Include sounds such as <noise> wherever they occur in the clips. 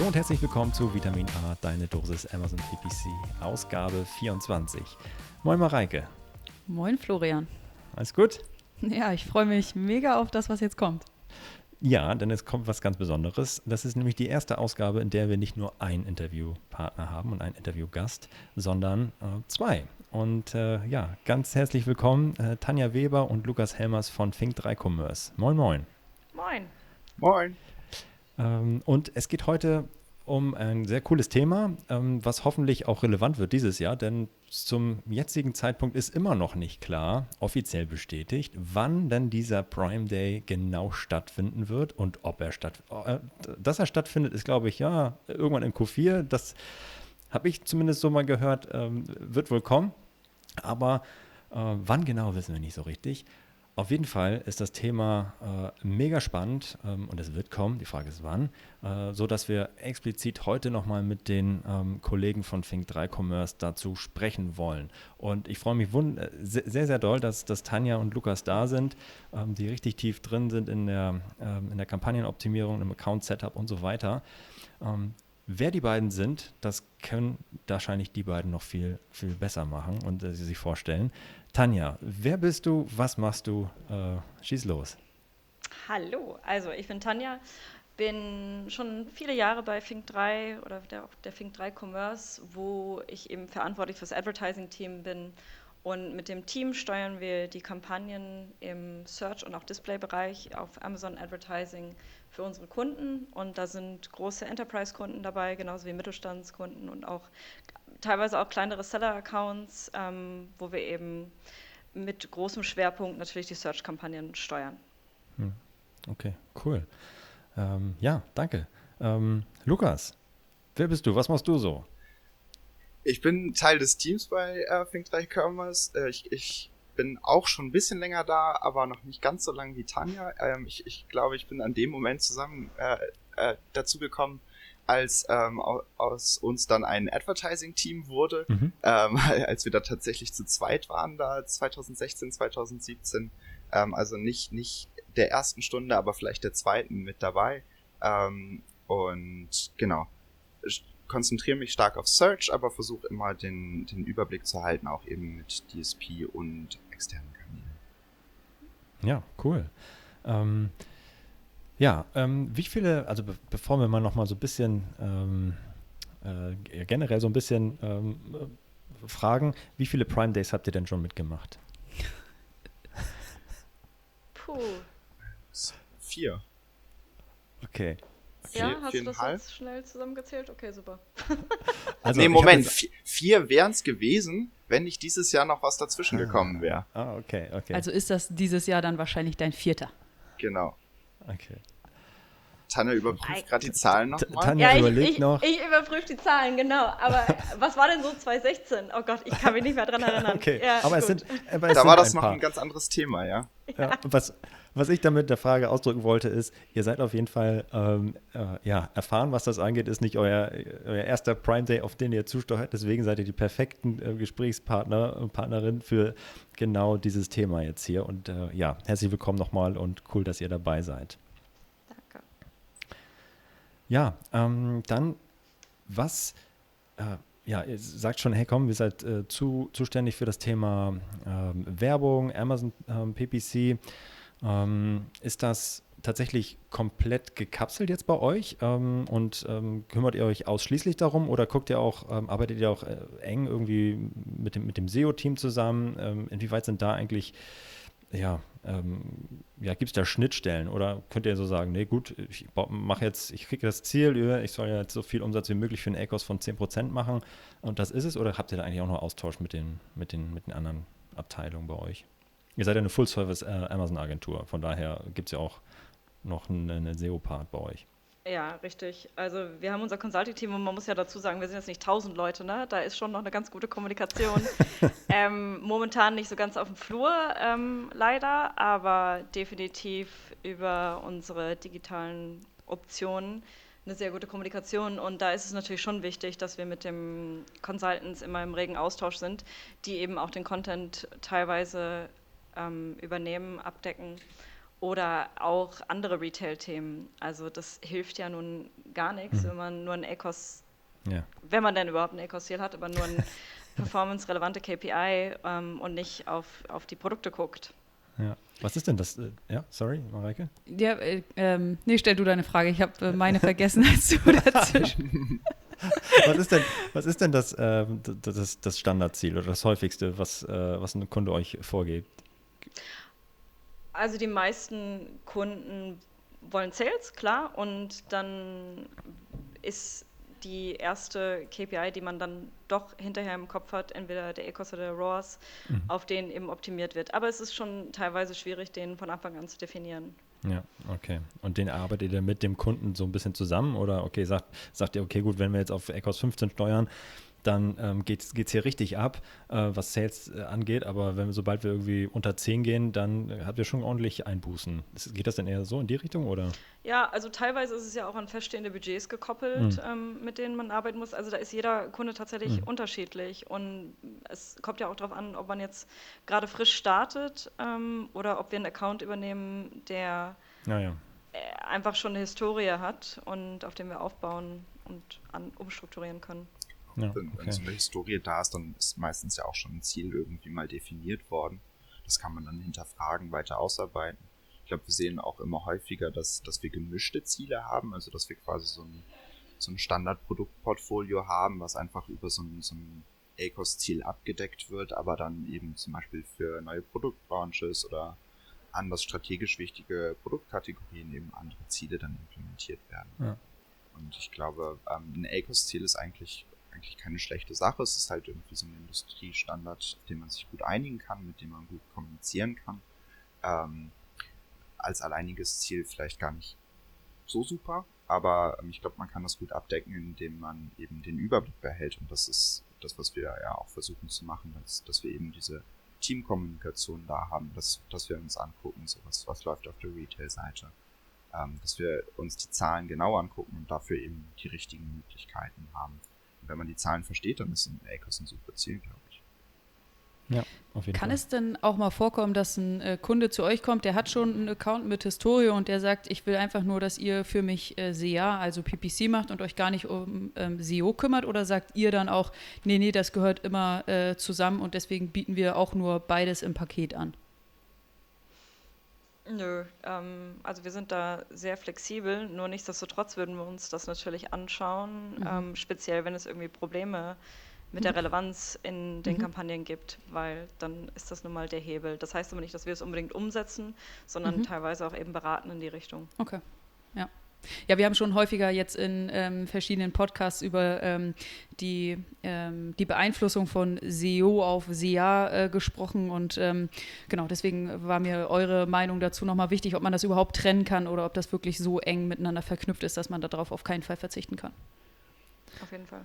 Hallo und herzlich willkommen zu Vitamin A, deine Dosis Amazon PPC, Ausgabe 24. Moin Mareike. Moin Florian. Alles gut? Ja, ich freue mich mega auf das, was jetzt kommt. Ja, denn es kommt was ganz Besonderes. Das ist nämlich die erste Ausgabe, in der wir nicht nur einen Interviewpartner haben und einen Interviewgast, sondern äh, zwei. Und äh, ja, ganz herzlich willkommen äh, Tanja Weber und Lukas Helmers von Fink3 Commerce. Moin, moin. Moin. Moin. Ähm, und es geht heute um ein sehr cooles Thema, ähm, was hoffentlich auch relevant wird dieses Jahr, denn zum jetzigen Zeitpunkt ist immer noch nicht klar, offiziell bestätigt, wann denn dieser Prime Day genau stattfinden wird und ob er stattfindet. Äh, dass er stattfindet, ist, glaube ich, ja, irgendwann in Q4. Das habe ich zumindest so mal gehört, ähm, wird wohl kommen. Aber äh, wann genau, wissen wir nicht so richtig. Auf jeden Fall ist das Thema äh, mega spannend ähm, und es wird kommen, die Frage ist wann, äh, so wir explizit heute nochmal mit den ähm, Kollegen von Fink3 Commerce dazu sprechen wollen. Und ich freue mich äh, sehr, sehr doll, dass, dass Tanja und Lukas da sind, ähm, die richtig tief drin sind in der, ähm, in der Kampagnenoptimierung, im Account-Setup und so weiter. Ähm, wer die beiden sind, das können wahrscheinlich die beiden noch viel, viel besser machen und äh, sie sich vorstellen. Tanja, wer bist du? Was machst du? Äh, schieß los. Hallo, also ich bin Tanja, bin schon viele Jahre bei Fink3 oder der, der Fink3 Commerce, wo ich eben verantwortlich für das Advertising-Team bin. Und mit dem Team steuern wir die Kampagnen im Search- und auch Display-Bereich auf Amazon Advertising für unsere Kunden. Und da sind große Enterprise-Kunden dabei, genauso wie Mittelstandskunden und auch teilweise auch kleinere Seller-Accounts, ähm, wo wir eben mit großem Schwerpunkt natürlich die Search-Kampagnen steuern. Hm. Okay, cool. Ähm, ja, danke. Ähm, Lukas, wer bist du? Was machst du so? Ich bin Teil des Teams bei äh, Think3 Commerce. Äh, ich, ich bin auch schon ein bisschen länger da, aber noch nicht ganz so lange wie Tanja. Ähm, ich, ich glaube, ich bin an dem Moment zusammen äh, äh, dazu gekommen, als ähm, aus uns dann ein Advertising-Team wurde, mhm. ähm, <laughs> als wir da tatsächlich zu zweit waren, da 2016, 2017. Ähm, also nicht, nicht der ersten Stunde, aber vielleicht der zweiten mit dabei. Ähm, und genau, ich konzentriere mich stark auf Search, aber versuche immer den, den Überblick zu halten, auch eben mit DSP und externen Kanälen. Ja, cool. Ähm, ja, ähm, wie viele, also be bevor wir mal nochmal so ein bisschen ähm, äh, generell so ein bisschen ähm, äh, fragen, wie viele Prime Days habt ihr denn schon mitgemacht? <laughs> Puh. Vier. Okay. okay. Ja, hast du das jetzt schnell zusammengezählt? Okay, super. <laughs> also, nee, Moment, vier wären es gewesen, wenn nicht dieses Jahr noch was dazwischen ah. gekommen wäre. Ah, okay, okay. Also ist das dieses Jahr dann wahrscheinlich dein vierter? Genau. Okay. Tanja überprüft gerade die Zahlen nochmal. Tanja ja, überlegt ich, noch. Ich, überprüfe die Zahlen, genau. Aber <laughs> was war denn so 2016? Oh Gott, ich kann mich nicht mehr dran erinnern. Okay, ja, aber, es sind, aber es Da sind war das ein noch paar. ein ganz anderes Thema, ja. ja was, was ich damit der Frage ausdrücken wollte, ist, ihr seid auf jeden Fall ähm, äh, ja, erfahren, was das angeht, ist nicht euer, euer erster Prime Day, auf den ihr zusteuert. Deswegen seid ihr die perfekten äh, Gesprächspartner und Partnerin für genau dieses Thema jetzt hier. Und äh, ja, herzlich willkommen nochmal und cool, dass ihr dabei seid. Ja, ähm, dann was, äh, ja, ihr sagt schon, hey komm, wir seid äh, zu, zuständig für das Thema ähm, Werbung, Amazon ähm, PPC. Ähm, ist das tatsächlich komplett gekapselt jetzt bei euch ähm, und ähm, kümmert ihr euch ausschließlich darum oder guckt ihr auch, ähm, arbeitet ihr auch äh, eng irgendwie mit dem, mit dem SEO-Team zusammen? inwieweit sind da eigentlich ja, ähm, ja, gibt es da Schnittstellen oder könnt ihr so sagen, nee, gut, ich mache jetzt, ich kriege das Ziel, ich soll ja jetzt so viel Umsatz wie möglich für einen ACOS von 10% machen und das ist es oder habt ihr da eigentlich auch noch Austausch mit den, mit den, mit den anderen Abteilungen bei euch? Ihr seid ja eine Full-Service äh, von daher gibt es ja auch noch einen, einen SEO-Part bei euch. Ja, richtig. Also wir haben unser Consulting-Team und man muss ja dazu sagen, wir sind jetzt nicht tausend Leute, ne? Da ist schon noch eine ganz gute Kommunikation. <laughs> ähm, momentan nicht so ganz auf dem Flur, ähm, leider, aber definitiv über unsere digitalen Optionen eine sehr gute Kommunikation. Und da ist es natürlich schon wichtig, dass wir mit den Consultants immer im regen Austausch sind, die eben auch den Content teilweise ähm, übernehmen, abdecken oder auch andere Retail-Themen. Also das hilft ja nun gar nichts, mhm. wenn man nur ein Ecos, ja. wenn man denn überhaupt ein Ecos-Ziel hat, aber nur ein <laughs> performance-relevante KPI ähm, und nicht auf, auf die Produkte guckt. Ja. Was ist denn das? Äh, ja, sorry, Mareike? Ja, äh, ähm, nee, stell du deine Frage. Ich habe äh, meine vergessen als du <laughs> dazwischen. <laughs> was ist denn, was ist denn das, äh, das, das Standardziel oder das häufigste, was, äh, was ein Kunde euch vorgibt? Also die meisten Kunden wollen Sales, klar, und dann ist die erste KPI, die man dann doch hinterher im Kopf hat, entweder der Ecos oder der ROAS, mhm. auf den eben optimiert wird. Aber es ist schon teilweise schwierig, den von Anfang an zu definieren. Ja, okay. Und den arbeitet ihr mit dem Kunden so ein bisschen zusammen oder okay, sagt, sagt ihr, okay, gut, wenn wir jetzt auf Ecos 15 steuern, dann ähm, geht es hier richtig ab, äh, was Sales äh, angeht. Aber wenn wir, sobald wir irgendwie unter 10 gehen, dann äh, habt ihr schon ordentlich Einbußen. Geht das denn eher so in die Richtung oder? Ja, also teilweise ist es ja auch an feststehende Budgets gekoppelt, mhm. ähm, mit denen man arbeiten muss. Also da ist jeder Kunde tatsächlich mhm. unterschiedlich. Und es kommt ja auch darauf an, ob man jetzt gerade frisch startet ähm, oder ob wir einen Account übernehmen, der ja, äh, einfach schon eine Historie hat und auf dem wir aufbauen und an, umstrukturieren können. Ja, wenn, okay. wenn so eine Historie da ist, dann ist meistens ja auch schon ein Ziel irgendwie mal definiert worden. Das kann man dann hinterfragen, weiter ausarbeiten. Ich glaube, wir sehen auch immer häufiger, dass, dass wir gemischte Ziele haben, also dass wir quasi so ein, so ein Standardproduktportfolio haben, was einfach über so ein, so ein ACOS-Ziel abgedeckt wird, aber dann eben zum Beispiel für neue Produktbranches oder anders strategisch wichtige Produktkategorien eben andere Ziele dann implementiert werden. Ja. Und ich glaube, ähm, ein ACOS-Ziel ist eigentlich eigentlich keine schlechte Sache. Es ist halt irgendwie so ein Industriestandard, auf den man sich gut einigen kann, mit dem man gut kommunizieren kann. Ähm, als alleiniges Ziel vielleicht gar nicht so super, aber ähm, ich glaube, man kann das gut abdecken, indem man eben den Überblick behält. Und das ist das, was wir ja auch versuchen zu machen, dass, dass wir eben diese Teamkommunikation da haben, dass, dass wir uns angucken, so was, was läuft auf der Retail-Seite. Ähm, dass wir uns die Zahlen genau angucken und dafür eben die richtigen Möglichkeiten haben wenn man die Zahlen versteht, dann ist ein ACOS ein super Ziel, glaube ich. Ja, auf jeden Kann Fall. es denn auch mal vorkommen, dass ein äh, Kunde zu euch kommt, der hat schon einen Account mit Historie und der sagt, ich will einfach nur, dass ihr für mich äh, SEA, also PPC macht und euch gar nicht um ähm, SEO kümmert oder sagt ihr dann auch, nee, nee, das gehört immer äh, zusammen und deswegen bieten wir auch nur beides im Paket an? Nö, ähm, also wir sind da sehr flexibel, nur nichtsdestotrotz würden wir uns das natürlich anschauen, mhm. ähm, speziell wenn es irgendwie Probleme mit der mhm. Relevanz in den mhm. Kampagnen gibt, weil dann ist das nun mal der Hebel. Das heißt aber nicht, dass wir es unbedingt umsetzen, sondern mhm. teilweise auch eben beraten in die Richtung. Okay, ja. Ja, wir haben schon häufiger jetzt in ähm, verschiedenen Podcasts über ähm, die, ähm, die Beeinflussung von SEO auf SEA äh, gesprochen und ähm, genau deswegen war mir eure Meinung dazu nochmal wichtig, ob man das überhaupt trennen kann oder ob das wirklich so eng miteinander verknüpft ist, dass man darauf auf keinen Fall verzichten kann. Auf jeden Fall.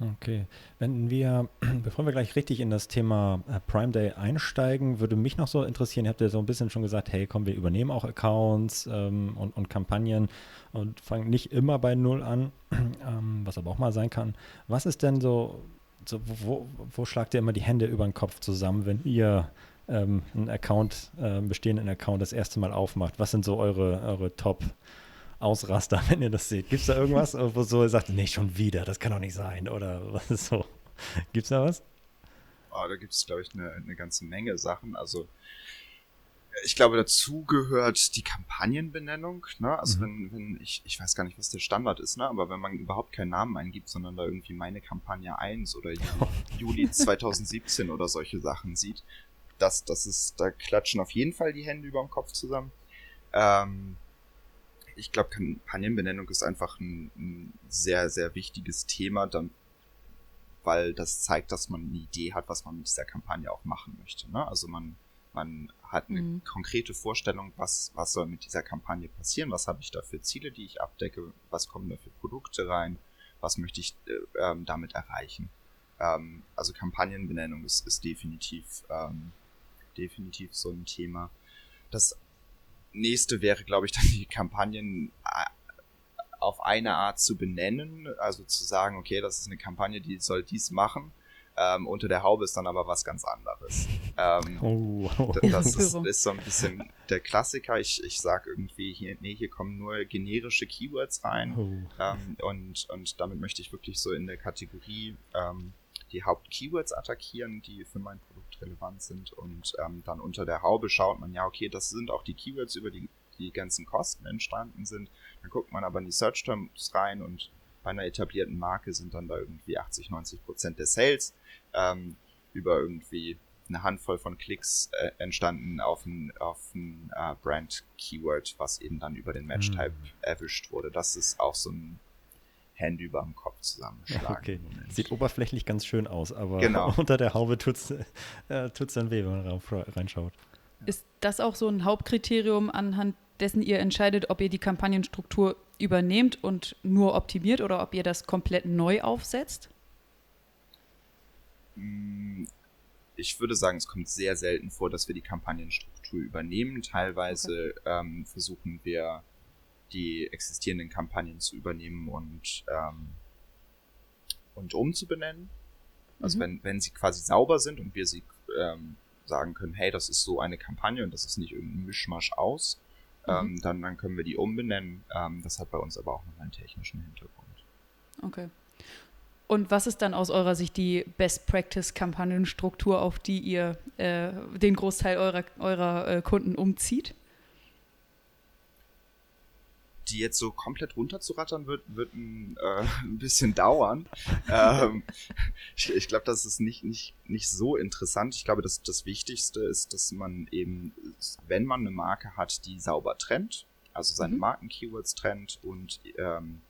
Okay. Wenn wir, <clears throat> bevor wir gleich richtig in das Thema äh, Prime Day einsteigen, würde mich noch so interessieren, ihr habt ja so ein bisschen schon gesagt, hey, komm, wir übernehmen auch Accounts ähm, und, und, Kampagnen und fangen nicht immer bei Null an, <clears throat> ähm, was aber auch mal sein kann. Was ist denn so, so wo, wo, schlagt ihr immer die Hände über den Kopf zusammen, wenn ihr ähm, einen Account, äh, bestehenden Account das erste Mal aufmacht? Was sind so eure, eure Top- Ausraster, wenn ihr das seht. Gibt es da irgendwas, <laughs> wo so ihr sagt, nee, schon wieder, das kann doch nicht sein? Oder was ist so? Gibt es da was? Oh, da gibt es, glaube ich, eine, eine ganze Menge Sachen. Also ich glaube, dazu gehört die Kampagnenbenennung. Ne? Also mhm. wenn, wenn ich, ich weiß gar nicht, was der Standard ist, ne? aber wenn man überhaupt keinen Namen eingibt, sondern da irgendwie meine Kampagne 1 oder <laughs> Juli 2017 oder solche Sachen sieht, das, das ist, da klatschen auf jeden Fall die Hände über dem Kopf zusammen. Ähm, ich glaube, Kampagnenbenennung ist einfach ein, ein, sehr, sehr wichtiges Thema, dann, weil das zeigt, dass man eine Idee hat, was man mit dieser Kampagne auch machen möchte. Ne? Also man, Man hat eine mhm. konkrete Vorstellung, was, was soll mit dieser Kampagne passieren, was habe ich da für Ziele, die ich abdecke, was kommen da für Produkte rein, was möchte ich äh, ähm, damit erreichen. Ähm, also Kampagnenbenennung ist, ist definitiv, ähm, definitiv so ein Thema. Das nächste wäre, glaube ich, dann die Kampagnen äh, auf eine Art zu benennen, also zu sagen, okay, das ist eine Kampagne, die soll dies machen ähm, unter der Haube ist dann aber was ganz anderes. Ähm, <laughs> oh, oh. Das ist, ist, so ein bisschen der Klassiker. Ich, ich sag irgendwie hier, nee, hier kommen nur generische Keywords rein. Oh. Ähm, und, und damit möchte ich wirklich so in der Kategorie ähm, die Hauptkeywords attackieren, die für mein Produkt relevant sind. Und ähm, dann unter der Haube schaut man, ja, okay, das sind auch die Keywords, über die die ganzen Kosten entstanden sind. Dann guckt man aber in die Search Terms rein und bei einer etablierten Marke sind dann da irgendwie 80, 90 Prozent der Sales ähm, über irgendwie eine Handvoll von Klicks äh, entstanden auf ein, auf ein äh, Brand-Keyword, was eben dann über den Match-Type mhm. erwischt wurde. Das ist auch so ein Hände über dem Kopf zusammenschlagen. Okay. Sieht oberflächlich ganz schön aus, aber genau. <laughs> unter der Haube tut es äh, dann weh, wenn man reinschaut. Ist das auch so ein Hauptkriterium, anhand dessen ihr entscheidet, ob ihr die Kampagnenstruktur übernehmt und nur optimiert oder ob ihr das komplett neu aufsetzt? Mm, ich würde sagen, es kommt sehr selten vor, dass wir die Kampagnenstruktur übernehmen. Teilweise okay. ähm, versuchen wir, die existierenden Kampagnen zu übernehmen und, ähm, und umzubenennen. Also mhm. wenn, wenn sie quasi sauber sind und wir sie ähm, sagen können, hey, das ist so eine Kampagne und das ist nicht irgendein Mischmasch aus, mhm. ähm, dann, dann können wir die umbenennen. Ähm, das hat bei uns aber auch noch einen technischen Hintergrund. Okay. Und was ist dann aus eurer Sicht die Best Practice Kampagnenstruktur, auf die ihr äh, den Großteil eurer, eurer äh, Kunden umzieht? Die jetzt so komplett runterzurattern wird, wird ein, äh, <laughs> ein bisschen dauern. ähm, ich, ich glaube, das ist nicht, nicht, nicht so interessant. Ich glaube, das, das Wichtigste ist, dass man eben, wenn man eine Marke hat, die sauber trennt, also seine mhm. Marken-Keywords trennt und ähm,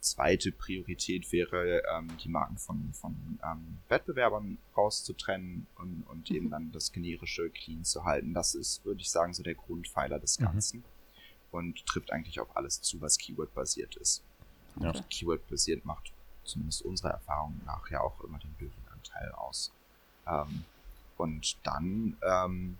zweite Priorität wäre, ähm, die Marken von, von ähm, Wettbewerbern rauszutrennen und, und mhm. eben dann das generische clean zu halten. Das ist, würde ich sagen, so der Grundpfeiler des mhm. Ganzen mhm. Und trifft eigentlich auf alles zu, was Keyword-basiert ist. Ja. Keyword-basiert macht zumindest unserer Erfahrung nach ja auch immer den Löwenanteil aus. Ähm, und dann ähm,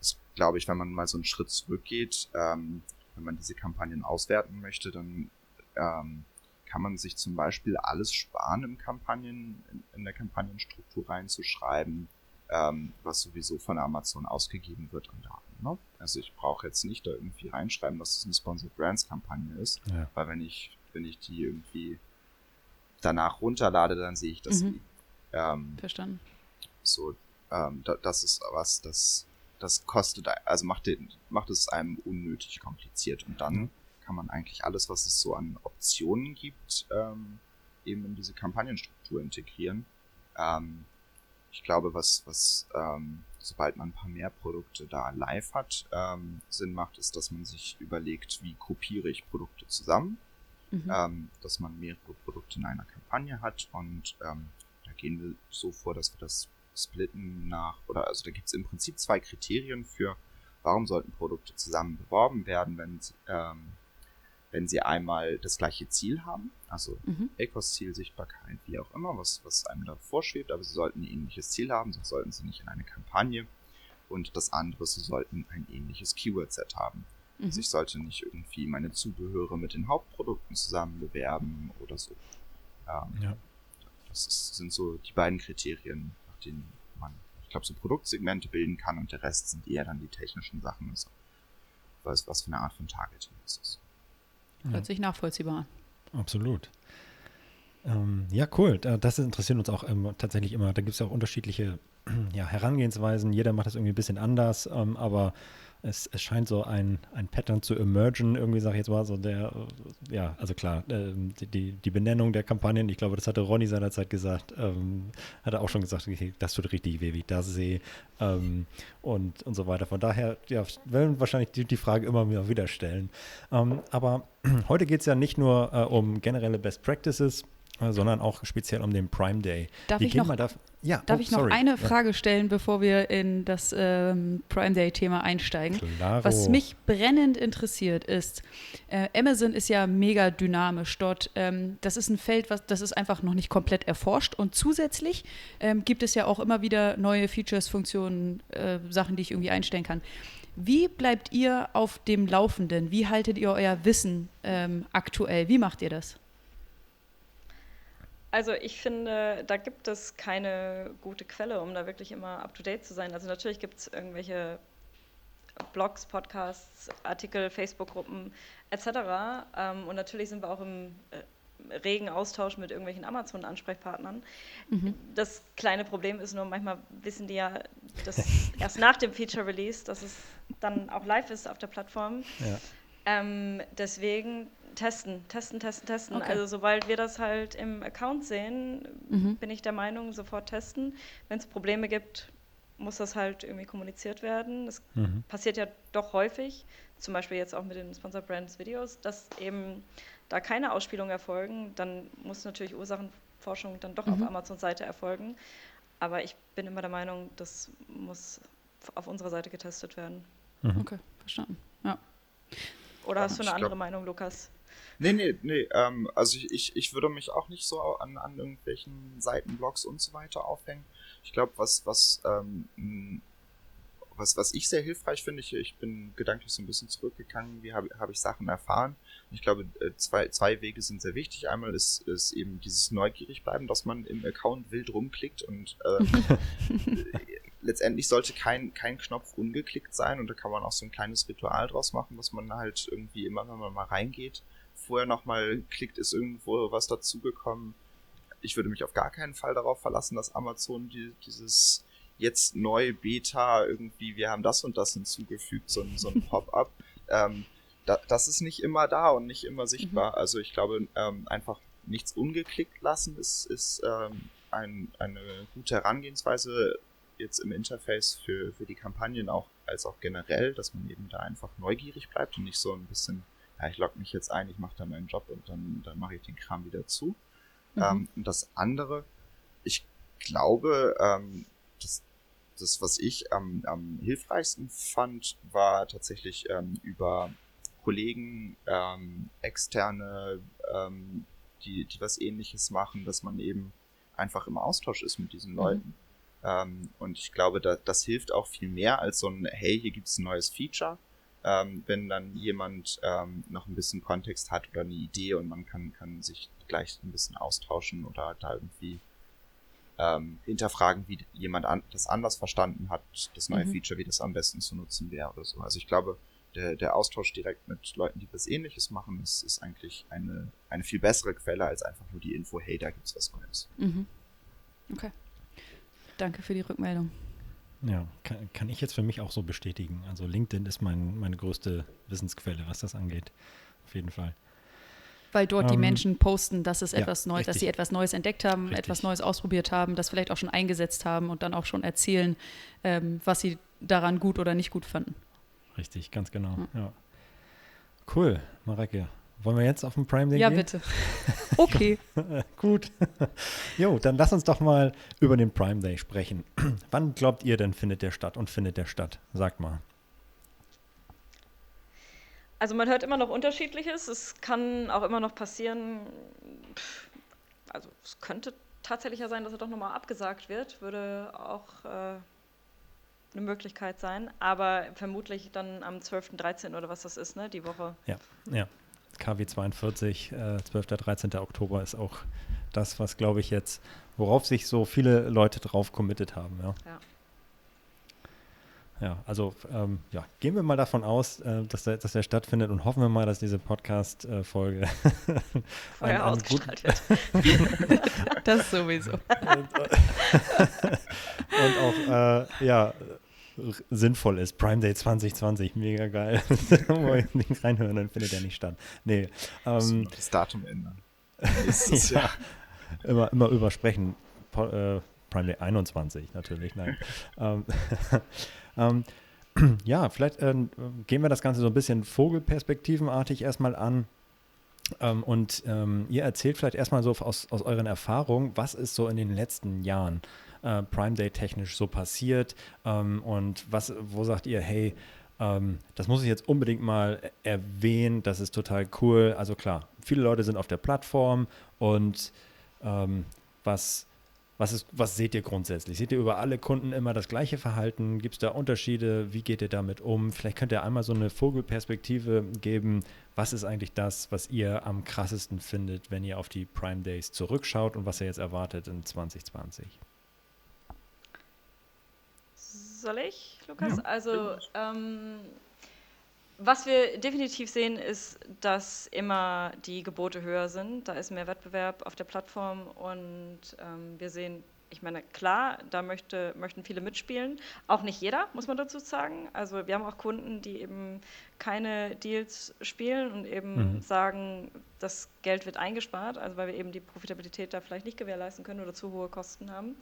ist, glaube ich, wenn man mal so einen Schritt zurückgeht, ähm, wenn man diese Kampagnen auswerten möchte, dann ähm, kann man sich zum Beispiel alles sparen im Kampagnen, in, in der Kampagnenstruktur reinzuschreiben, ähm, was sowieso von Amazon ausgegeben wird an Daten. Ne? Also ich brauche jetzt nicht da irgendwie reinschreiben, dass es eine Sponsored Brands Kampagne ist, ja. weil wenn ich, wenn ich die irgendwie danach runterlade, dann sehe ich das mhm. nie. Ähm, Verstanden. So, ähm, da, das ist was, das, das kostet, also macht, den, macht es einem unnötig kompliziert und dann mhm kann man eigentlich alles, was es so an Optionen gibt, ähm, eben in diese Kampagnenstruktur integrieren. Ähm, ich glaube, was, was ähm, sobald man ein paar mehr Produkte da live hat, ähm, Sinn macht, ist, dass man sich überlegt, wie kopiere ich Produkte zusammen, mhm. ähm, dass man mehrere Produkte in einer Kampagne hat und ähm, da gehen wir so vor, dass wir das splitten nach, oder also da gibt es im Prinzip zwei Kriterien für, warum sollten Produkte zusammen beworben werden, wenn ähm, wenn sie einmal das gleiche Ziel haben, also mhm. ACOS-Ziel, Sichtbarkeit, wie auch immer, was, was einem da vorschwebt, aber sie sollten ein ähnliches Ziel haben, sonst sollten sie nicht in eine Kampagne. Und das andere, sie sollten ein ähnliches Keyword-Set haben. Mhm. Also ich sollte nicht irgendwie meine Zubehöre mit den Hauptprodukten zusammen bewerben oder so. Ähm, ja. Das ist, sind so die beiden Kriterien, nach denen man, ich glaube, so Produktsegmente bilden kann und der Rest sind eher dann die technischen Sachen, also was, was für eine Art von Targeting ist es. Hört sich nachvollziehbar an. Absolut. Ähm, ja, cool. Das interessiert uns auch ähm, tatsächlich immer. Da gibt es ja auch unterschiedliche ja, Herangehensweisen. Jeder macht das irgendwie ein bisschen anders, ähm, aber es, es, scheint so ein, ein Pattern zu emergen, irgendwie sage ich jetzt mal, so der, ja, also klar, äh, die, die Benennung der Kampagnen, ich glaube, das hatte Ronny seinerzeit gesagt, ähm, hat er auch schon gesagt, okay, das tut richtig weh, wie ich das sehe ähm, und, und so weiter. Von daher, ja, werden wahrscheinlich die, die Frage immer wieder stellen. Ähm, aber <clears throat> heute geht es ja nicht nur äh, um generelle Best Practices, äh, sondern auch speziell um den Prime Day. Darf, ich noch, Ja, Darf oh, ich noch sorry. eine. Frage stellen, bevor wir in das ähm, Prime Day-Thema einsteigen? Klaro. Was mich brennend interessiert ist, äh, Amazon ist ja mega dynamisch dort. Ähm, das ist ein Feld, was, das ist einfach noch nicht komplett erforscht. Und zusätzlich ähm, gibt es ja auch immer wieder neue Features, Funktionen, äh, Sachen, die ich irgendwie einstellen kann. Wie bleibt ihr auf dem Laufenden? Wie haltet ihr euer Wissen ähm, aktuell? Wie macht ihr das? Also ich finde, da gibt es keine gute Quelle, um da wirklich immer up-to-date zu sein. Also natürlich gibt es irgendwelche Blogs, Podcasts, Artikel, Facebook-Gruppen etc. Ähm, und natürlich sind wir auch im äh, regen Austausch mit irgendwelchen Amazon-Ansprechpartnern. Das kleine Problem ist nur, manchmal wissen die ja, dass <laughs> erst nach dem Feature-Release, dass es dann auch live ist auf der Plattform. Ja. Ähm, deswegen testen, testen, testen, testen. Okay. Also sobald wir das halt im Account sehen, Mhm. bin ich der Meinung, sofort testen. Wenn es Probleme gibt, muss das halt irgendwie kommuniziert werden. Das Mhm. passiert ja doch häufig, zum Beispiel jetzt auch mit den Sponsor Brands Videos, dass eben da keine Ausspielungen erfolgen. Dann muss natürlich Ursachenforschung dann doch auf Mhm. Amazons Seite erfolgen. Aber ich bin immer der Meinung, das muss auf unserer Seite getestet werden. Mhm. Okay, verstanden. Ja. Oder hast du eine andere glaub- Meinung, Lukas? Nee, nee, nee. Ähm, also ich, ich, ich würde mich auch nicht so an, an irgendwelchen Seiten, Blogs und so weiter aufhängen. Ich glaube, was, was, ähm, was, was ich sehr hilfreich finde, ich, ich bin gedanklich so ein bisschen zurückgegangen, wie habe hab ich Sachen erfahren. Ich glaube, äh, zwei, zwei Wege sind sehr wichtig. Einmal ist, ist eben dieses neugierig bleiben, dass man im Account wild rumklickt und äh, <laughs> letztendlich sollte kein, kein Knopf ungeklickt sein und da kann man auch so ein kleines Ritual draus machen, dass man halt irgendwie immer, wenn man mal reingeht, vorher nochmal klickt, ist irgendwo was dazugekommen. Ich würde mich auf gar keinen Fall darauf verlassen, dass Amazon die, dieses jetzt neu Beta irgendwie, wir haben das und das hinzugefügt, so, ein- so ein <laughs> Pop-up. Ähm, da, das ist nicht immer da und nicht immer sichtbar. Also ich glaube, ähm, einfach nichts ungeklickt lassen ist, ist ähm, ein, eine gute Herangehensweise jetzt im Interface für, für die Kampagnen auch als auch generell, dass man eben da einfach neugierig bleibt und nicht so ein bisschen, ja, ich logge mich jetzt ein, ich mache da meinen Job und dann, dann mache ich den Kram wieder zu. Mhm. Ähm, und das andere, ich glaube, ähm, das, das, was ich am, am hilfreichsten fand, war tatsächlich ähm, über Kollegen, ähm, externe, ähm, die, die was ähnliches machen, dass man eben einfach im Austausch ist mit diesen Mhm. Leuten. Ähm, und ich glaube, da, das hilft auch viel mehr als so ein, hey, hier gibt's ein neues Feature. Ähm, wenn dann jemand ähm, noch ein bisschen Kontext hat oder eine Idee und man kann, kann sich gleich ein bisschen austauschen oder da irgendwie ähm, hinterfragen, wie jemand an, das anders verstanden hat, das neue Mhm. Feature, wie das am besten zu nutzen wäre oder so. Also ich glaube, der, der Austausch direkt mit Leuten, die was ähnliches machen, ist, ist eigentlich eine, eine viel bessere Quelle als einfach nur die Info, hey, da gibt's was Neues. Mhm. Okay. Danke für die Rückmeldung. Ja, kann, kann ich jetzt für mich auch so bestätigen. Also LinkedIn ist mein, meine größte Wissensquelle, was das angeht. Auf jeden Fall. Weil dort die Ähm, Menschen posten, dass es ja, etwas Neues, dass sie etwas Neues entdeckt haben, Richtig. etwas Neues ausprobiert haben, das vielleicht auch schon eingesetzt haben und dann auch schon erzählen, ähm, was sie daran gut oder nicht gut fanden. Richtig, ganz genau. Hm. Ja. Cool, Mareike. Wollen wir jetzt auf den Prime Day Ja, gehen? bitte. <laughs> Okay. <laughs> Gut. <laughs> jo, dann lass uns doch mal über den Prime Day sprechen. <clears throat> Wann glaubt ihr denn, findet der statt und findet der statt? Sagt mal. Also man hört immer noch Unterschiedliches. Es kann auch immer noch passieren. Also es könnte tatsächlich ja sein, dass er doch nochmal abgesagt wird. Würde auch äh, eine Möglichkeit sein. Aber vermutlich dann am 12., 13. oder was das ist, ne? Die Woche. Ja, ja. KW 42, äh, 12. 13. Oktober ist auch das, was, glaube ich, jetzt, worauf sich so viele Leute drauf committed haben. Ja, Ja. ja also ähm, ja, gehen wir mal davon aus, äh, dass, der, dass der stattfindet und hoffen wir mal, dass diese Podcast-Folge <laughs> Vorher ausgestrahlt <laughs> wird. <laughs> Das sowieso. und auch äh, ja, sinnvoll ist. Prime Day 2020, mega geil. <laughs> Reinhören, dann findet er nicht statt. Nee, ähm, das Datum ändern. <laughs> Nächstes ja, Jahr. immer, immer übersprechen. Po, äh, Prime Day 21 natürlich, nein. <laughs> ähm, ähm, <clears throat> ja, vielleicht ähm, gehen wir das Ganze so ein bisschen vogelperspektivenartig erstmal an. Ähm, und ähm, ihr erzählt vielleicht erstmal so aus, aus euren Erfahrungen, was ist so in den letzten Jahren äh, Prime Day technisch so passiert ähm, und was, wo sagt ihr, hey, ähm, das muss ich jetzt unbedingt mal erwähnen, das ist total cool. Also klar, viele Leute sind auf der Plattform und ähm, was was, ist, was seht ihr grundsätzlich? Seht ihr über alle Kunden immer das gleiche Verhalten? Gibt es da Unterschiede? Wie geht ihr damit um? Vielleicht könnt ihr einmal so eine Vogelperspektive geben. Was ist eigentlich das, was ihr am krassesten findet, wenn ihr auf die Prime Days zurückschaut und was ihr jetzt erwartet in 2020? Soll ich, Lukas? Ja. Also, ähm, was wir definitiv sehen, ist, dass immer die Gebote höher sind. Da ist mehr Wettbewerb auf der Plattform und ähm, wir sehen, ich meine, klar, da möchte, möchten viele mitspielen. Auch nicht jeder, muss man dazu sagen. Also wir haben auch Kunden, die eben keine Deals spielen und eben mhm. sagen, das Geld wird eingespart, also weil wir eben die Profitabilität da vielleicht nicht gewährleisten können oder zu hohe Kosten haben.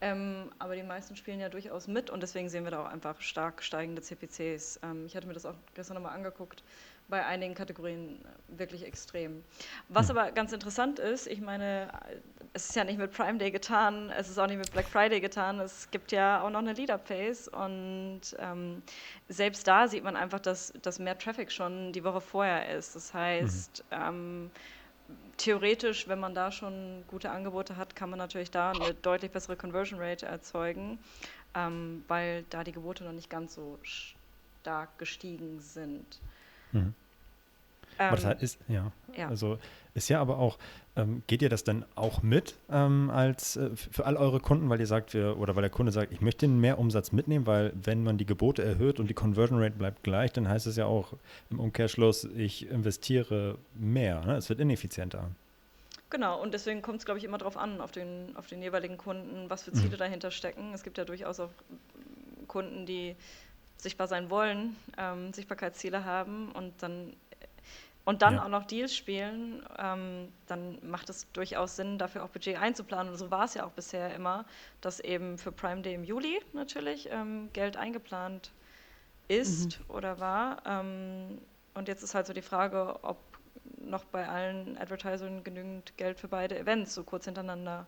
Ähm, aber die meisten spielen ja durchaus mit und deswegen sehen wir da auch einfach stark steigende CPCs. Ähm, ich hatte mir das auch gestern nochmal angeguckt, bei einigen Kategorien wirklich extrem. Was hm. aber ganz interessant ist, ich meine, es ist ja nicht mit Prime Day getan, es ist auch nicht mit Black Friday getan, es gibt ja auch noch eine Leader Pace und ähm, selbst da sieht man einfach, dass, dass mehr Traffic schon die Woche vorher ist. Das heißt, mhm theoretisch, wenn man da schon gute Angebote hat, kann man natürlich da eine deutlich bessere Conversion Rate erzeugen, ähm, weil da die Gebote noch nicht ganz so stark gestiegen sind. Mhm. Ähm, das ist, ja. ja. Also ist ja aber auch, ähm, geht ihr das dann auch mit ähm, als äh, für all eure Kunden, weil ihr sagt, wir, oder weil der Kunde sagt, ich möchte den Mehrumsatz mitnehmen, weil wenn man die Gebote erhöht und die Conversion Rate bleibt gleich, dann heißt es ja auch im Umkehrschluss, ich investiere mehr. Ne? Es wird ineffizienter. Genau, und deswegen kommt es, glaube ich, immer darauf an, auf den, auf den jeweiligen Kunden, was für Ziele mhm. dahinter stecken. Es gibt ja durchaus auch Kunden, die sichtbar sein wollen, ähm, Sichtbarkeitsziele haben und dann und dann ja. auch noch Deals spielen, ähm, dann macht es durchaus Sinn, dafür auch Budget einzuplanen. Und so war es ja auch bisher immer, dass eben für Prime Day im Juli natürlich ähm, Geld eingeplant ist mhm. oder war. Ähm, und jetzt ist halt so die Frage, ob noch bei allen Advertisern genügend Geld für beide Events so kurz hintereinander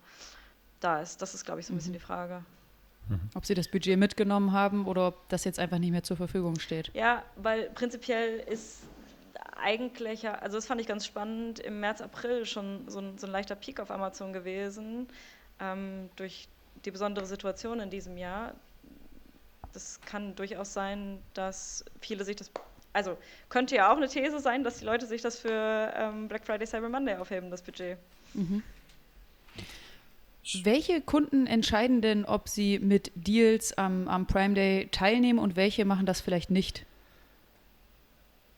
da ist. Das ist, glaube ich, so ein bisschen mhm. die Frage. Mhm. Ob sie das Budget mitgenommen haben oder ob das jetzt einfach nicht mehr zur Verfügung steht. Ja, weil prinzipiell ist eigentlich, also das fand ich ganz spannend, im März, April schon so ein, so ein leichter Peak auf Amazon gewesen, ähm, durch die besondere Situation in diesem Jahr. Das kann durchaus sein, dass viele sich das, also könnte ja auch eine These sein, dass die Leute sich das für ähm, Black Friday, Cyber Monday aufheben, das Budget. Mhm. Welche Kunden entscheiden denn, ob sie mit Deals am, am Prime Day teilnehmen und welche machen das vielleicht nicht?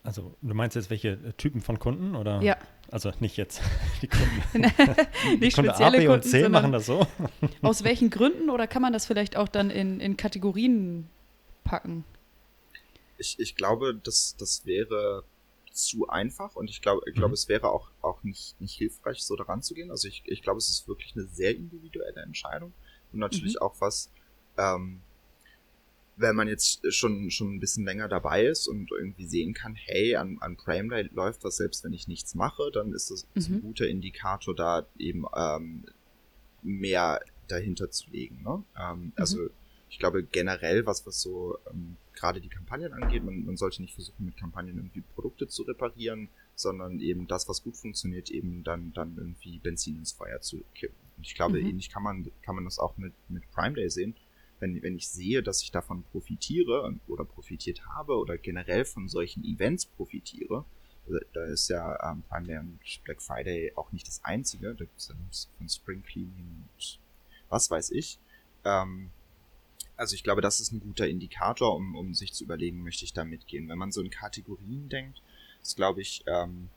Also du meinst jetzt welche Typen von Kunden oder? Ja. Also nicht jetzt <laughs> die Kunden. <laughs> nicht Kunde spezielle A, B Kunden, und C machen das so. <laughs> aus welchen Gründen oder kann man das vielleicht auch dann in, in Kategorien packen? Ich, ich glaube, das, das wäre zu einfach und ich glaube, ich glaube, mhm. es wäre auch, auch nicht, nicht hilfreich, so daran zu gehen. Also ich, ich glaube, es ist wirklich eine sehr individuelle Entscheidung und natürlich mhm. auch was, ähm, wenn man jetzt schon, schon ein bisschen länger dabei ist und irgendwie sehen kann, hey, an, an Prime Day läuft was, selbst wenn ich nichts mache, dann ist das mhm. ein guter Indikator, da eben ähm, mehr dahinter zu legen. Ne? Ähm, mhm. Also ich glaube generell, was, was so ähm, gerade die Kampagnen angeht, man, man sollte nicht versuchen, mit Kampagnen irgendwie Produkte zu reparieren, sondern eben das, was gut funktioniert, eben dann, dann irgendwie Benzin ins Feuer zu kippen. Und ich glaube, mhm. ähnlich kann man, kann man das auch mit, mit Prime Day sehen wenn, wenn ich sehe, dass ich davon profitiere oder profitiert habe oder generell von solchen Events profitiere, da ist ja ähm, Prime Day und Black Friday auch nicht das einzige, da gibt es dann von Spring Cleaning und was weiß ich. Ähm, also ich glaube, das ist ein guter Indikator, um, um sich zu überlegen, möchte ich da mitgehen. Wenn man so in Kategorien denkt, ist glaube ich, ähm,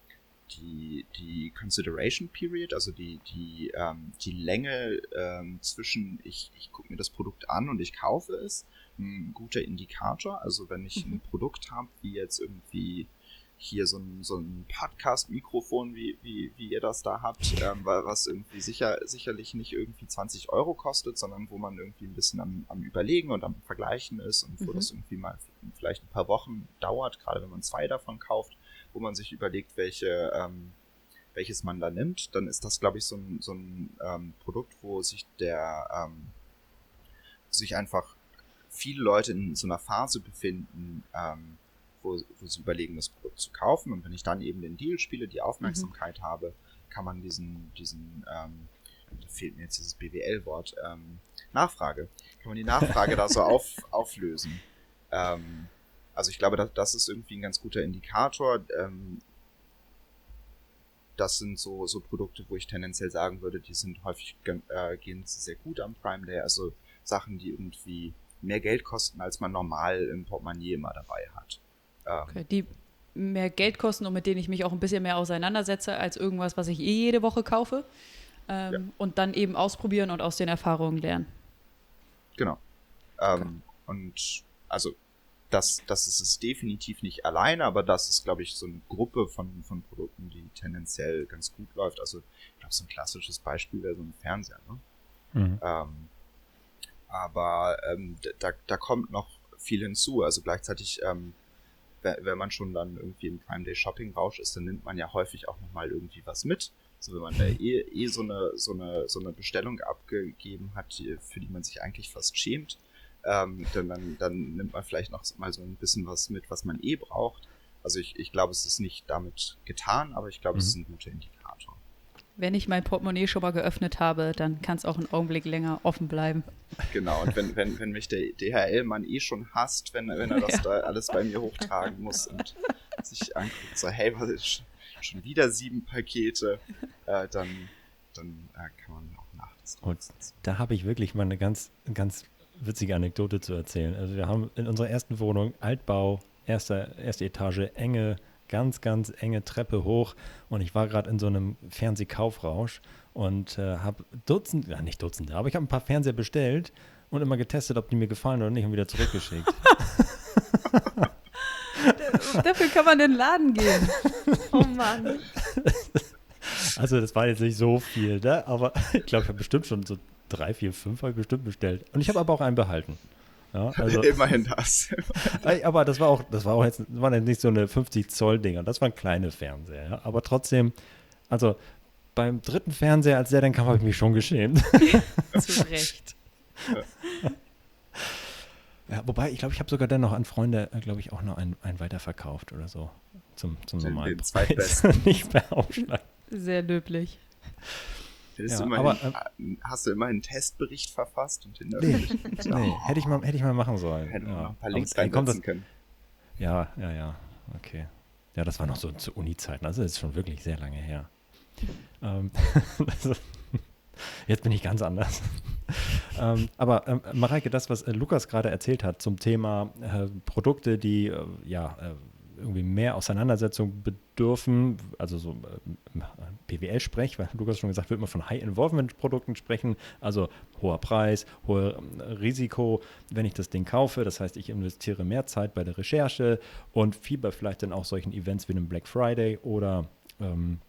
die, die Consideration Period, also die, die, ähm, die Länge ähm, zwischen ich, ich gucke mir das Produkt an und ich kaufe es, ein guter Indikator. Also wenn ich ein mhm. Produkt habe, wie jetzt irgendwie hier so ein, so ein Podcast-Mikrofon, wie, wie, wie ihr das da habt, ähm, was irgendwie sicher, sicherlich nicht irgendwie 20 Euro kostet, sondern wo man irgendwie ein bisschen am, am Überlegen und am Vergleichen ist und wo mhm. das irgendwie mal vielleicht ein paar Wochen dauert, gerade wenn man zwei davon kauft wo man sich überlegt, welche, ähm, welches man da nimmt, dann ist das, glaube ich, so ein, so ein ähm, Produkt, wo sich der, ähm, sich einfach viele Leute in so einer Phase befinden, ähm, wo, wo sie überlegen, das Produkt zu kaufen. Und wenn ich dann eben den Deal spiele, die Aufmerksamkeit mhm. habe, kann man diesen, diesen ähm, da fehlt mir jetzt dieses BWL-Wort, ähm, Nachfrage, kann man die Nachfrage da so <laughs> auf, auflösen. Ähm, also ich glaube, das, das ist irgendwie ein ganz guter Indikator. Ähm, das sind so, so Produkte, wo ich tendenziell sagen würde, die sind häufig äh, gehen sehr gut am Prime Day. Also Sachen, die irgendwie mehr Geld kosten, als man normal im Portemonnaie immer dabei hat. Ähm, okay, die mehr Geld kosten und mit denen ich mich auch ein bisschen mehr auseinandersetze als irgendwas, was ich eh jede Woche kaufe. Ähm, ja. Und dann eben ausprobieren und aus den Erfahrungen lernen. Genau. Ähm, okay. Und also das, das ist es definitiv nicht alleine, aber das ist, glaube ich, so eine Gruppe von, von Produkten, die tendenziell ganz gut läuft. Also ich glaube, so ein klassisches Beispiel wäre so ein Fernseher. Ne? Mhm. Ähm, aber ähm, da, da kommt noch viel hinzu. Also gleichzeitig, ähm, wenn man schon dann irgendwie im Prime Day Shopping Rausch ist, dann nimmt man ja häufig auch nochmal irgendwie was mit. Also wenn man da eh, eh so eine, so eine, so eine Bestellung abgegeben hat, für die man sich eigentlich fast schämt, ähm, dann, dann, dann nimmt man vielleicht noch mal so ein bisschen was mit, was man eh braucht. Also ich, ich glaube, es ist nicht damit getan, aber ich glaube, mhm. es ist ein guter Indikator. Wenn ich mein Portemonnaie schon mal geöffnet habe, dann kann es auch einen Augenblick länger offen bleiben. Genau, und wenn, wenn, wenn mich der DHL-Mann eh schon hasst, wenn, wenn er das ja. da alles bei mir hochtragen muss und sich anguckt, so, hey, was ist schon wieder sieben Pakete, äh, dann, dann äh, kann man auch nachts. Und da habe ich wirklich mal eine ganz, ganz witzige Anekdote zu erzählen. Also wir haben in unserer ersten Wohnung Altbau, erste, erste Etage, enge, ganz, ganz enge Treppe hoch und ich war gerade in so einem Fernsehkaufrausch und äh, habe Dutzende, ja nicht Dutzende, aber ich habe ein paar Fernseher bestellt und immer getestet, ob die mir gefallen oder nicht und wieder zurückgeschickt. <laughs> <laughs> Dafür kann man in den Laden gehen. Oh Mann. Also das war jetzt nicht so viel, ne? aber <laughs> ich glaube, ich habe bestimmt schon so drei, vier, fünf habe ich bestimmt bestellt. Und ich habe aber auch einen behalten. Ja, <laughs> also, Immerhin das. <laughs> aber das war auch, das war auch jetzt, das waren jetzt nicht so eine 50 Zoll Dinger, das waren kleine Fernseher. Ja? Aber trotzdem, also beim dritten Fernseher, als der dann kam, habe ich mich schon geschämt. <laughs> Zu Recht. Ja, wobei, ich glaube, ich habe sogar dann noch an Freunde, äh, glaube ich, auch noch einen, einen weiterverkauft oder so. Zum, zum normalen Den zweitbesten. Nicht mehr Aufschlag. Sehr löblich. Ja, immerhin, aber, äh, hast du immer einen Testbericht verfasst und den nee, <laughs> nee, hätte ich mal, hätte ich mal machen sollen. Hätte man ja. noch ein paar Links reinsetzen können. Ja, ja, ja, okay. Ja, das war noch so zu Uni-Zeiten, also das ist schon wirklich sehr lange her. ähm, <laughs> jetzt bin ich ganz anders. <laughs> ähm, aber ähm, Mareike, das, was äh, Lukas gerade erzählt hat zum Thema äh, Produkte, die äh, ja äh, irgendwie mehr Auseinandersetzung bedürfen, also so äh, PWL-Sprech, weil Lukas schon gesagt wird immer von High-Involvement-Produkten sprechen, also hoher Preis, hohes ähm, Risiko, wenn ich das Ding kaufe. Das heißt, ich investiere mehr Zeit bei der Recherche und fieber vielleicht dann auch solchen Events wie einem Black Friday oder ähm,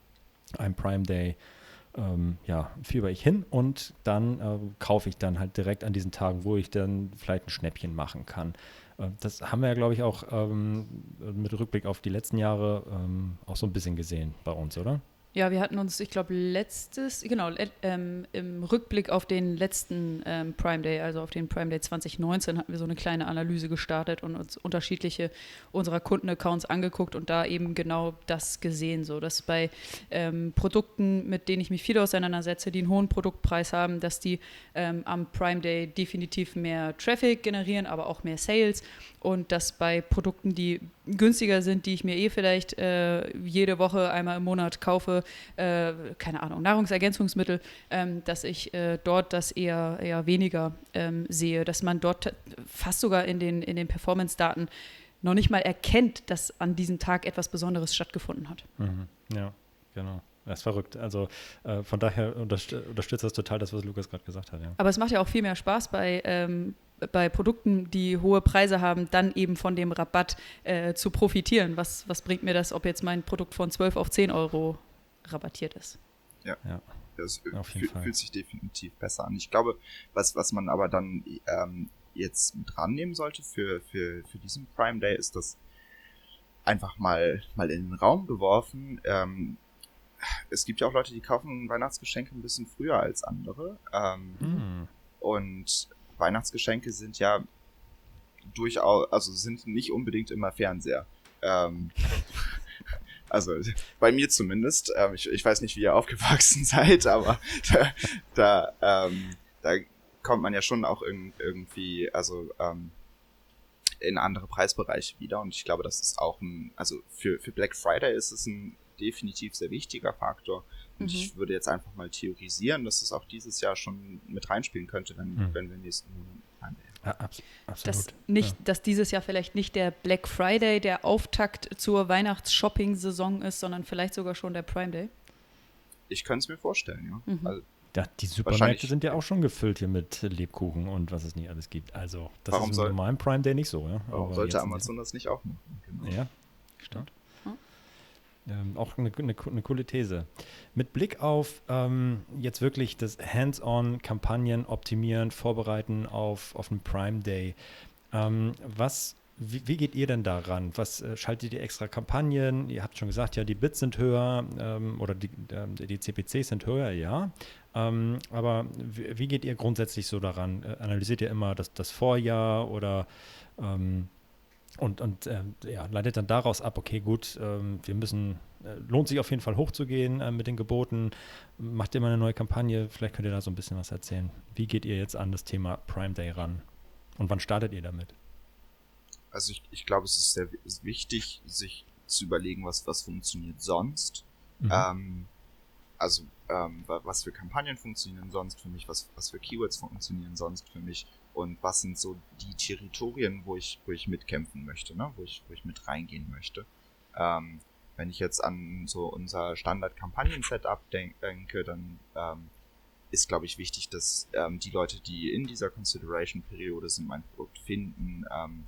einem Prime Day. Ähm, ja, fieber ich hin und dann äh, kaufe ich dann halt direkt an diesen Tagen, wo ich dann vielleicht ein Schnäppchen machen kann. Äh, das haben wir ja, glaube ich, auch ähm, mit Rückblick auf die letzten Jahre ähm, auch so ein bisschen gesehen bei uns, oder? Ja, wir hatten uns, ich glaube, letztes, genau, ähm, im Rückblick auf den letzten ähm, Prime Day, also auf den Prime Day 2019, hatten wir so eine kleine Analyse gestartet und uns unterschiedliche unserer Kundenaccounts angeguckt und da eben genau das gesehen, so dass bei ähm, Produkten, mit denen ich mich viel auseinandersetze, die einen hohen Produktpreis haben, dass die ähm, am Prime Day definitiv mehr Traffic generieren, aber auch mehr Sales und dass bei Produkten, die günstiger sind, die ich mir eh vielleicht äh, jede Woche einmal im Monat kaufe, äh, keine Ahnung, Nahrungsergänzungsmittel, ähm, dass ich äh, dort das eher, eher weniger ähm, sehe, dass man dort fast sogar in den, in den Performance-Daten noch nicht mal erkennt, dass an diesem Tag etwas Besonderes stattgefunden hat. Mhm. Ja, genau. Das ist verrückt. Also äh, von daher unterstützt das total das, was Lukas gerade gesagt hat. Ja. Aber es macht ja auch viel mehr Spaß bei ähm, bei Produkten, die hohe Preise haben, dann eben von dem Rabatt äh, zu profitieren. Was, was bringt mir das, ob jetzt mein Produkt von 12 auf 10 Euro rabattiert ist? Ja. ja. Das fühl, fühlt sich definitiv besser an. Ich glaube, was, was man aber dann ähm, jetzt mit rannehmen sollte für, für, für diesen Prime Day, ist das einfach mal, mal in den Raum geworfen. Ähm, es gibt ja auch Leute, die kaufen Weihnachtsgeschenke ein bisschen früher als andere. Ähm, mm. Und Weihnachtsgeschenke sind ja durchaus, also sind nicht unbedingt immer Fernseher. Ähm, <laughs> also bei mir zumindest. Ähm, ich, ich weiß nicht, wie ihr aufgewachsen <laughs> seid, aber da, da, ähm, da kommt man ja schon auch irg irgendwie, also ähm, in andere Preisbereiche wieder. Und ich glaube, das ist auch ein, also für, für Black Friday ist es ein definitiv sehr wichtiger Faktor. Und mhm. ich würde jetzt einfach mal theorisieren, dass es auch dieses Jahr schon mit reinspielen könnte, wenn, mhm. wenn wir nächsten Monat ja, abs absolut. Dass, nicht, ja. dass dieses Jahr vielleicht nicht der Black Friday der Auftakt zur Weihnachts-Shopping-Saison ist, sondern vielleicht sogar schon der Prime Day. Ich könnte es mir vorstellen, ja. Mhm. Also, ja, die Supermärkte sind ja auch schon gefüllt hier mit Lebkuchen und was es nicht alles gibt. Also, das warum ist im normalen Prime Day nicht so, ja. Warum sollte Amazon das nicht auch machen? Genau. Ja, stimmt. Ähm, auch eine, eine, eine, coole These. Mit Blick auf ähm, jetzt wirklich das Hands-on-Kampagnen optimieren, vorbereiten auf, auf einen Prime Day. Ähm, was, wie, wie, geht ihr denn daran? Was äh, schaltet ihr extra Kampagnen? Ihr habt schon gesagt, ja, die Bits sind höher ähm, oder die, äh, die CPCs sind höher, ja. Ähm, aber wie, wie, geht ihr grundsätzlich so daran? Äh, analysiert ihr immer das, das Vorjahr oder ähm, und, und äh, ja, leitet dann daraus ab, okay, gut, ähm, wir müssen, äh, lohnt sich auf jeden Fall hochzugehen äh, mit den Geboten. Macht ihr mal eine neue Kampagne? Vielleicht könnt ihr da so ein bisschen was erzählen. Wie geht ihr jetzt an das Thema Prime Day ran? Und wann startet ihr damit? Also ich, ich glaube, es ist sehr wichtig, sich zu überlegen, was, was funktioniert sonst. Mhm. Ähm, also ähm, was für Kampagnen funktionieren sonst für mich, was, was für Keywords funktionieren sonst für mich und was sind so die Territorien, wo ich, wo ich mitkämpfen möchte, ne? wo, ich, wo ich mit reingehen möchte. Ähm, wenn ich jetzt an so unser Standard-Kampagnen-Setup denk, denke, dann ähm, ist, glaube ich, wichtig, dass ähm, die Leute, die in dieser Consideration-Periode sind, mein Produkt finden, ähm,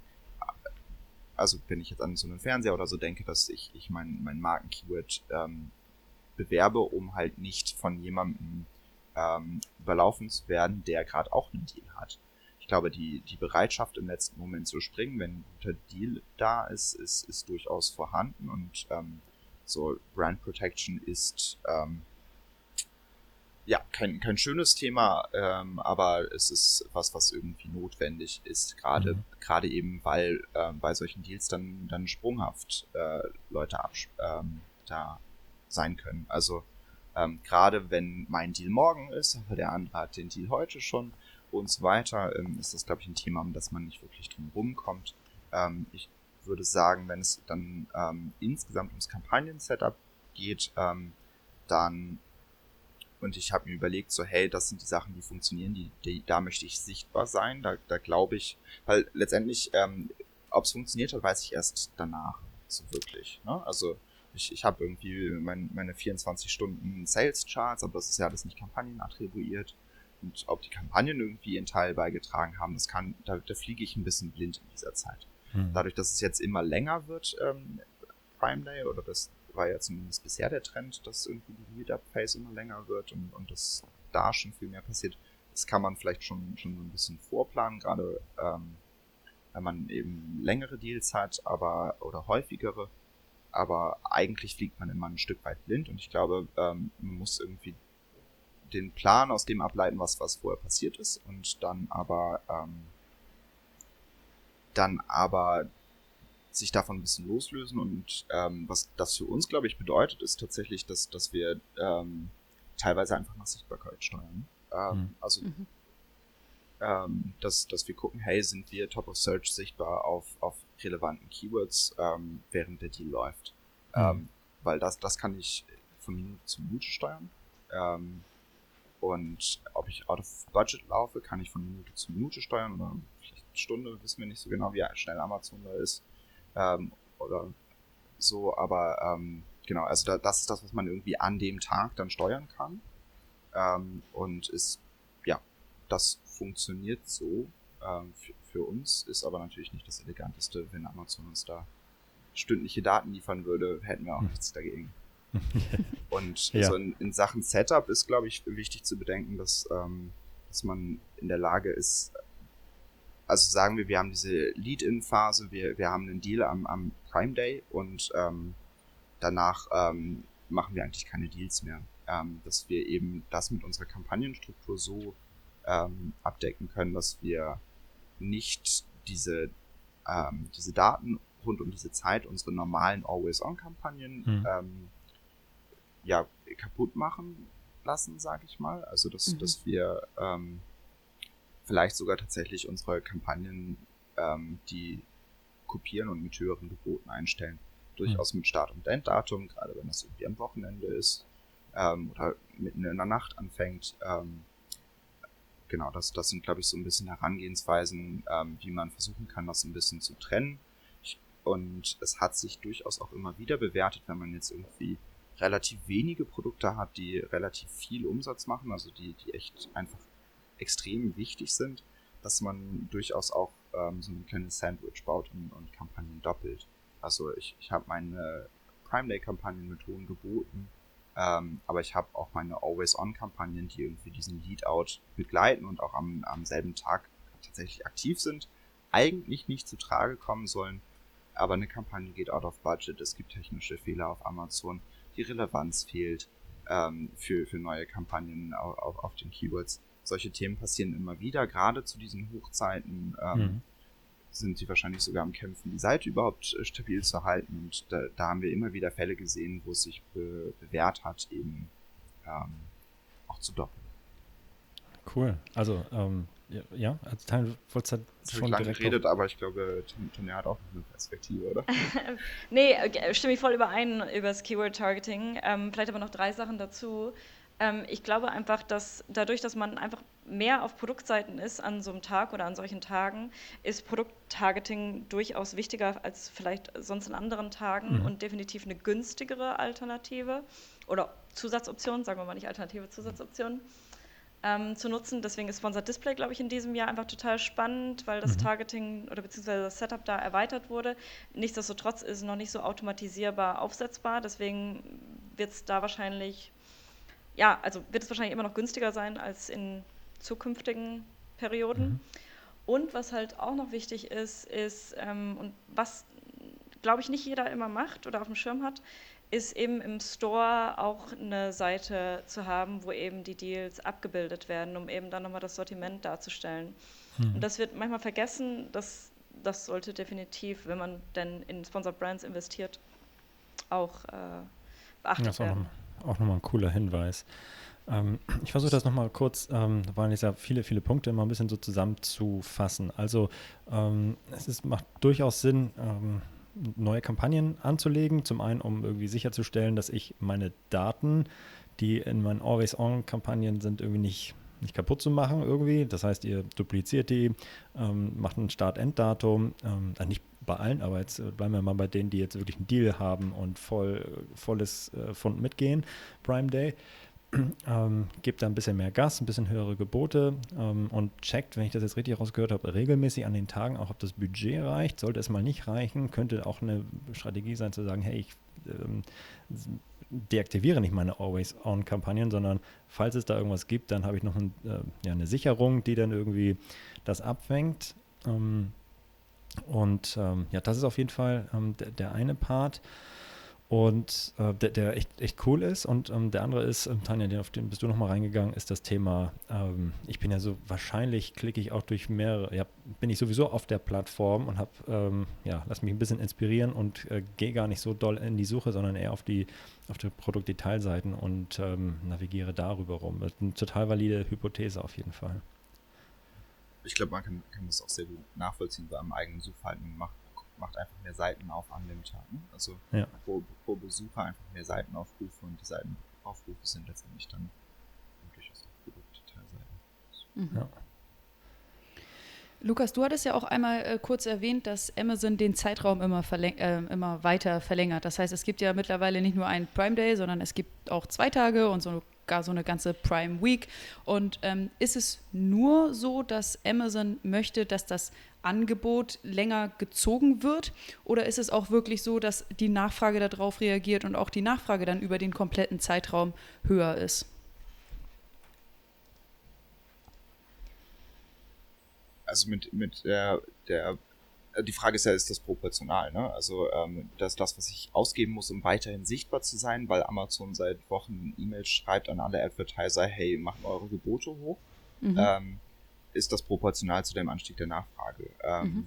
also wenn ich jetzt an so einen Fernseher oder so denke, dass ich, ich mein, mein Marken-Keyword ähm, bewerbe, um halt nicht von jemandem ähm, überlaufen zu werden, der gerade auch einen Deal hat. Ich glaube, die, die Bereitschaft im letzten Moment zu springen, wenn ein guter Deal da ist, ist, ist durchaus vorhanden und ähm, so Brand Protection ist ähm, ja kein, kein schönes Thema, ähm, aber es ist was, was irgendwie notwendig ist, gerade mhm. gerade eben, weil ähm, bei solchen Deals dann dann sprunghaft äh, Leute ab, ähm, da sein können. Also ähm, gerade wenn mein Deal morgen ist, aber der andere hat den Deal heute schon und so weiter, ähm, ist das, glaube ich, ein Thema, um das man nicht wirklich drum rumkommt. Ähm, ich würde sagen, wenn es dann ähm, insgesamt ums Kampagnen-Setup geht, ähm, dann und ich habe mir überlegt, so, hey, das sind die Sachen, die funktionieren, die, die da möchte ich sichtbar sein, da, da glaube ich, weil letztendlich, ähm, ob es funktioniert hat, weiß ich erst danach, so wirklich. Ne? Also ich, ich habe irgendwie mein, meine 24 Stunden Sales Charts, aber das ist ja alles nicht Kampagnen attribuiert. Und ob die Kampagnen irgendwie einen Teil beigetragen haben, das kann, da, da fliege ich ein bisschen blind in dieser Zeit. Mhm. Dadurch, dass es jetzt immer länger wird, ähm, Prime Day, oder das war ja zumindest bisher der Trend, dass irgendwie die Lead-Up-Phase immer länger wird und, und dass da schon viel mehr passiert. Das kann man vielleicht schon, schon so ein bisschen vorplanen, gerade ähm, wenn man eben längere Deals hat, aber oder häufigere aber eigentlich fliegt man immer ein Stück weit blind und ich glaube, ähm, man muss irgendwie den Plan aus dem ableiten, was, was vorher passiert ist und dann aber, ähm, dann aber sich davon ein bisschen loslösen und ähm, was das für uns, glaube ich, bedeutet, ist tatsächlich, dass, dass wir ähm, teilweise einfach nach Sichtbarkeit steuern. Ähm, mhm. Also mhm. Ähm, dass, dass wir gucken, hey, sind wir Top of Search sichtbar auf, auf relevanten Keywords, ähm, während der Deal läuft. Mhm. Ähm, weil das, das kann ich von Minute zu Minute steuern. Ähm, und ob ich out of budget laufe, kann ich von Minute zu Minute steuern oder vielleicht eine Stunde, wissen wir nicht so genau, wie schnell Amazon da ist. Ähm, oder so, aber ähm, genau, also da, das ist das, was man irgendwie an dem Tag dann steuern kann. Ähm, und ist, ja, das funktioniert so ähm, für, für uns, ist aber natürlich nicht das Eleganteste, wenn Amazon uns da stündliche Daten liefern würde, hätten wir auch hm. nichts dagegen. <laughs> Und ja. so in, in, Sachen Setup ist, glaube ich, wichtig zu bedenken, dass, ähm, dass man in der Lage ist, also sagen wir, wir haben diese Lead-In-Phase, wir, wir haben einen Deal am, am Prime Day und ähm, danach ähm, machen wir eigentlich keine Deals mehr. Ähm, dass wir eben das mit unserer Kampagnenstruktur so ähm, abdecken können, dass wir nicht diese, ähm, diese Daten rund um diese Zeit, unsere normalen Always-On-Kampagnen, mhm. ähm, ja, kaputt machen lassen, sage ich mal. Also, dass, mhm. dass wir ähm, vielleicht sogar tatsächlich unsere Kampagnen, ähm, die kopieren und mit höheren Geboten einstellen. Durchaus mhm. mit Start- und Enddatum, gerade wenn das irgendwie am Wochenende ist ähm, oder mitten in der Nacht anfängt. Ähm, genau, das, das sind, glaube ich, so ein bisschen Herangehensweisen, ähm, wie man versuchen kann, das ein bisschen zu trennen. Und es hat sich durchaus auch immer wieder bewertet, wenn man jetzt irgendwie relativ wenige Produkte hat, die relativ viel Umsatz machen, also die, die echt einfach extrem wichtig sind, dass man durchaus auch ähm, so ein kleines Sandwich baut und, und Kampagnen doppelt. Also ich, ich habe meine Prime Day Kampagnen mit hohen Geboten, ähm, aber ich habe auch meine Always-On-Kampagnen, die irgendwie diesen Lead-Out begleiten und auch am, am selben Tag tatsächlich aktiv sind, eigentlich nicht zu Trage kommen sollen. Aber eine Kampagne geht out of budget, es gibt technische Fehler auf Amazon, die Relevanz fehlt ähm, für, für neue Kampagnen auf, auf, auf den Keywords. Solche Themen passieren immer wieder, gerade zu diesen Hochzeiten. Ähm, mhm sind sie wahrscheinlich sogar am Kämpfen, die Seite überhaupt äh, stabil zu halten. Und da, da haben wir immer wieder Fälle gesehen, wo es sich be bewährt hat, eben ähm, auch zu doppeln. Cool. Also, ähm, ja, ja, als Teil wolltest du schon lange geredet, aber ich glaube, Tonja hat auch eine Perspektive, oder? <laughs> nee, stimme ich voll überein über das Keyword Targeting. Ähm, vielleicht aber noch drei Sachen dazu. Ähm, ich glaube einfach, dass dadurch, dass man einfach mehr auf Produktseiten ist an so einem Tag oder an solchen Tagen, ist Produkttargeting durchaus wichtiger als vielleicht sonst an anderen Tagen mhm. und definitiv eine günstigere Alternative oder Zusatzoption, sagen wir mal nicht Alternative, Zusatzoption. Ähm, zu nutzen. Deswegen ist Sponsored Display, glaube ich, in diesem Jahr einfach total spannend, weil das mhm. Targeting oder beziehungsweise das Setup da erweitert wurde. Nichtsdestotrotz ist es noch nicht so automatisierbar aufsetzbar. Deswegen wird es da wahrscheinlich ja, also wird es wahrscheinlich immer noch günstiger sein als in zukünftigen Perioden. Mhm. Und was halt auch noch wichtig ist, ist, ähm, und was, glaube ich, nicht jeder immer macht oder auf dem Schirm hat, ist eben im Store auch eine Seite zu haben, wo eben die Deals abgebildet werden, um eben dann nochmal das Sortiment darzustellen. Mhm. Und das wird manchmal vergessen, dass das sollte definitiv, wenn man denn in Sponsored Brands investiert, auch äh, beachtet das werden. Auch nochmal ein cooler Hinweis. Ähm, ich versuche das nochmal kurz, ähm, da waren jetzt ja viele, viele Punkte, mal ein bisschen so zusammenzufassen. Also ähm, es ist, macht durchaus Sinn, ähm, neue Kampagnen anzulegen. Zum einen, um irgendwie sicherzustellen, dass ich meine Daten, die in meinen Always-On-Kampagnen sind, irgendwie nicht nicht kaputt zu machen irgendwie. Das heißt, ihr dupliziert die, ähm, macht ein Start-End-Datum, ähm, äh, nicht bei allen, aber jetzt äh, bleiben wir mal bei denen, die jetzt wirklich einen Deal haben und voll, volles äh, Fund mitgehen, Prime Day. <clears throat> Ähm, gebt da ein bisschen mehr Gas, ein bisschen höhere Gebote ähm, und checkt, wenn ich das jetzt richtig rausgehört habe, regelmäßig an den Tagen auch, ob das Budget reicht. Sollte es mal nicht reichen, könnte auch eine Strategie sein zu sagen, hey, ich ähm, deaktiviere nicht meine Always-On-Kampagnen, sondern falls es da irgendwas gibt, dann habe ich noch ein, äh, ja, eine Sicherung, die dann irgendwie das abfängt. Ähm, und ähm, ja, das ist auf jeden Fall ähm, der, der, eine Part. Und äh, der, der echt, echt cool ist. Und ähm, der andere ist, ähm, Tanja, auf den bist du nochmal reingegangen, ist das Thema, ähm, ich bin ja so, wahrscheinlich klicke ich auch durch mehrere, ja, bin ich sowieso auf der Plattform und habe, ähm, ja, lass mich ein bisschen inspirieren und äh, gehe gar nicht so doll in die Suche, sondern eher auf die, auf die Produktdetailseiten und ähm, navigiere darüber rum. Das ist eine total valide Hypothese auf jeden Fall. Ich glaube, man kann, kann das auch sehr gut nachvollziehen bei einem eigenen Suchverhalten. macht macht einfach mehr Seiten auf an dem Tag. Ne? Also ja. pro, pro, Besucher einfach mehr Seitenaufrufe und die Seitenaufrufe sind letztendlich dann durchaus auch Produktdetailseiten. Mhm. Ja. Lukas, du hattest ja auch einmal äh, kurz erwähnt, dass Amazon den Zeitraum immer, äh, immer weiter verlängert. Das heißt, es gibt ja mittlerweile nicht nur einen Prime Day, sondern es gibt auch zwei Tage und sogar so eine ganze Prime Week. Und ähm, ist es nur so, dass Amazon möchte, dass das Angebot länger gezogen wird? Oder ist es auch wirklich so, dass die Nachfrage darauf reagiert und auch die Nachfrage dann über den kompletten Zeitraum höher ist? Also mit, mit der, der die Frage ist ja, ist das proportional? Ne? Also ähm, das das, was ich ausgeben muss, um weiterhin sichtbar zu sein, weil Amazon seit Wochen E-Mails schreibt an alle Advertiser, hey, machen eure Gebote hoch. mhm. ähm, ist das proportional zu dem Anstieg der Nachfrage. Ähm, mhm.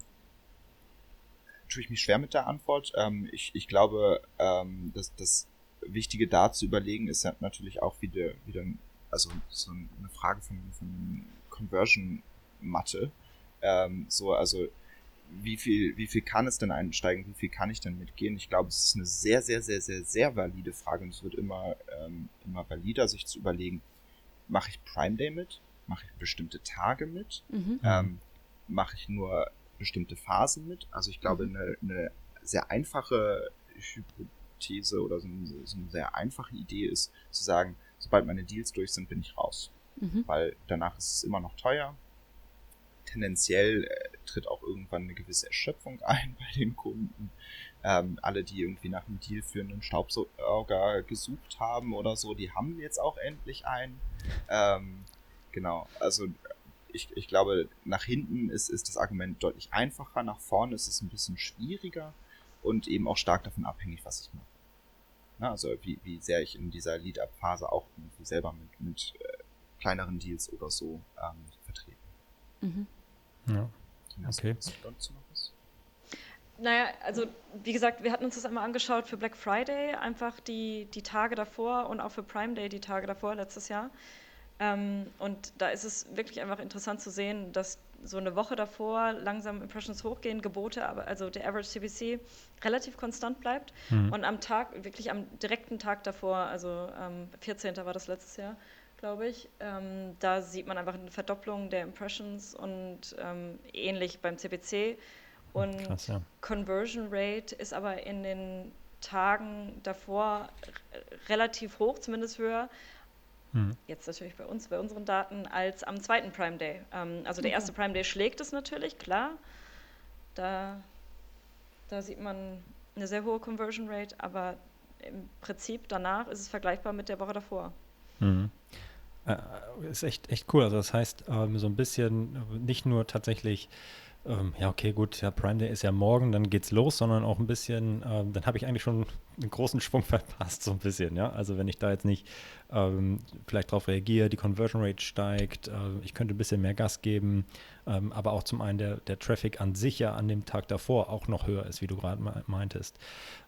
Tue ich mich schwer mit der Antwort. Ähm, ich, ich glaube, ähm, dass das Wichtige da zu überlegen ist ja natürlich auch wieder, wieder also so eine Frage von, von Conversion-Matte. Ähm, so, also wie viel, wie viel kann es denn einsteigen, wie viel kann ich denn mitgehen? Ich glaube, es ist eine sehr, sehr, sehr, sehr, sehr valide Frage und es wird immer, ähm, immer valider, sich zu überlegen, mache ich Prime Day mit? Mache ich bestimmte Tage mit? Mhm. Ähm, mache ich nur bestimmte Phasen mit? Also ich glaube, mhm. eine, eine sehr einfache Hypothese oder so eine, so eine, sehr einfache Idee ist, zu sagen, sobald meine Deals durch sind, bin ich raus. Mhm. Weil danach ist es immer noch teuer, tendenziell äh, tritt auch irgendwann eine gewisse Erschöpfung <laughs> ein bei den Kunden. Ähm, alle, die irgendwie nach einem Deal für einen Staubsauger gesucht haben oder so, die haben jetzt auch endlich einen. Ähm, genau, also ich, ich glaube, nach hinten ist, ist das Argument deutlich einfacher, nach vorne ist es ein bisschen schwieriger und eben auch stark davon abhängig, was ich mache. Na, also wie, wie sehr ich in dieser Lead-Up-Phase auch irgendwie selber mit, mit äh, kleineren Deals oder so ähm, vertreten. Mhm. Ja. Okay. Naja, also wie gesagt, wir hatten uns das einmal angeschaut für Black Friday, einfach die, die Tage davor und auch für Prime Day die Tage davor letztes Jahr. Ähm, und da ist es wirklich einfach interessant zu sehen, dass so eine Woche davor langsam Impressions hochgehen, Gebote, aber also der Average CPC relativ konstant bleibt. Mhm. Und am Tag, wirklich am direkten Tag davor, also ähm, 14. war das letztes Jahr, glaube ich. Ähm, da sieht man einfach eine Verdopplung der Impressions und ähm, ähnlich beim CPC. Und Krass, ja. Conversion Rate ist aber in den Tagen davor relativ hoch, zumindest höher. Mhm. Jetzt natürlich bei uns, bei unseren Daten, als am zweiten Prime Day. Ähm, also der erste Prime Day schlägt es natürlich, klar. Da, da sieht man eine sehr hohe Conversion Rate, aber im Prinzip danach ist es vergleichbar mit der Woche davor. Mhm. Äh, ist echt, echt cool. Also das heißt, ähm, so ein bisschen nicht nur tatsächlich, ähm, ja, okay, gut, ja, Prime Day ist ja morgen, dann geht's los, sondern auch ein bisschen, ähm, dann habe ich eigentlich schon einen großen Schwung <laughs> verpasst, so ein bisschen, ja. Also wenn ich da jetzt nicht ähm, vielleicht darauf reagiere, die Conversion Rate steigt, äh, ich könnte ein bisschen mehr Gas geben, ähm, aber auch zum einen der, der Traffic an sich ja an dem Tag davor auch noch höher ist, wie du gerade meintest.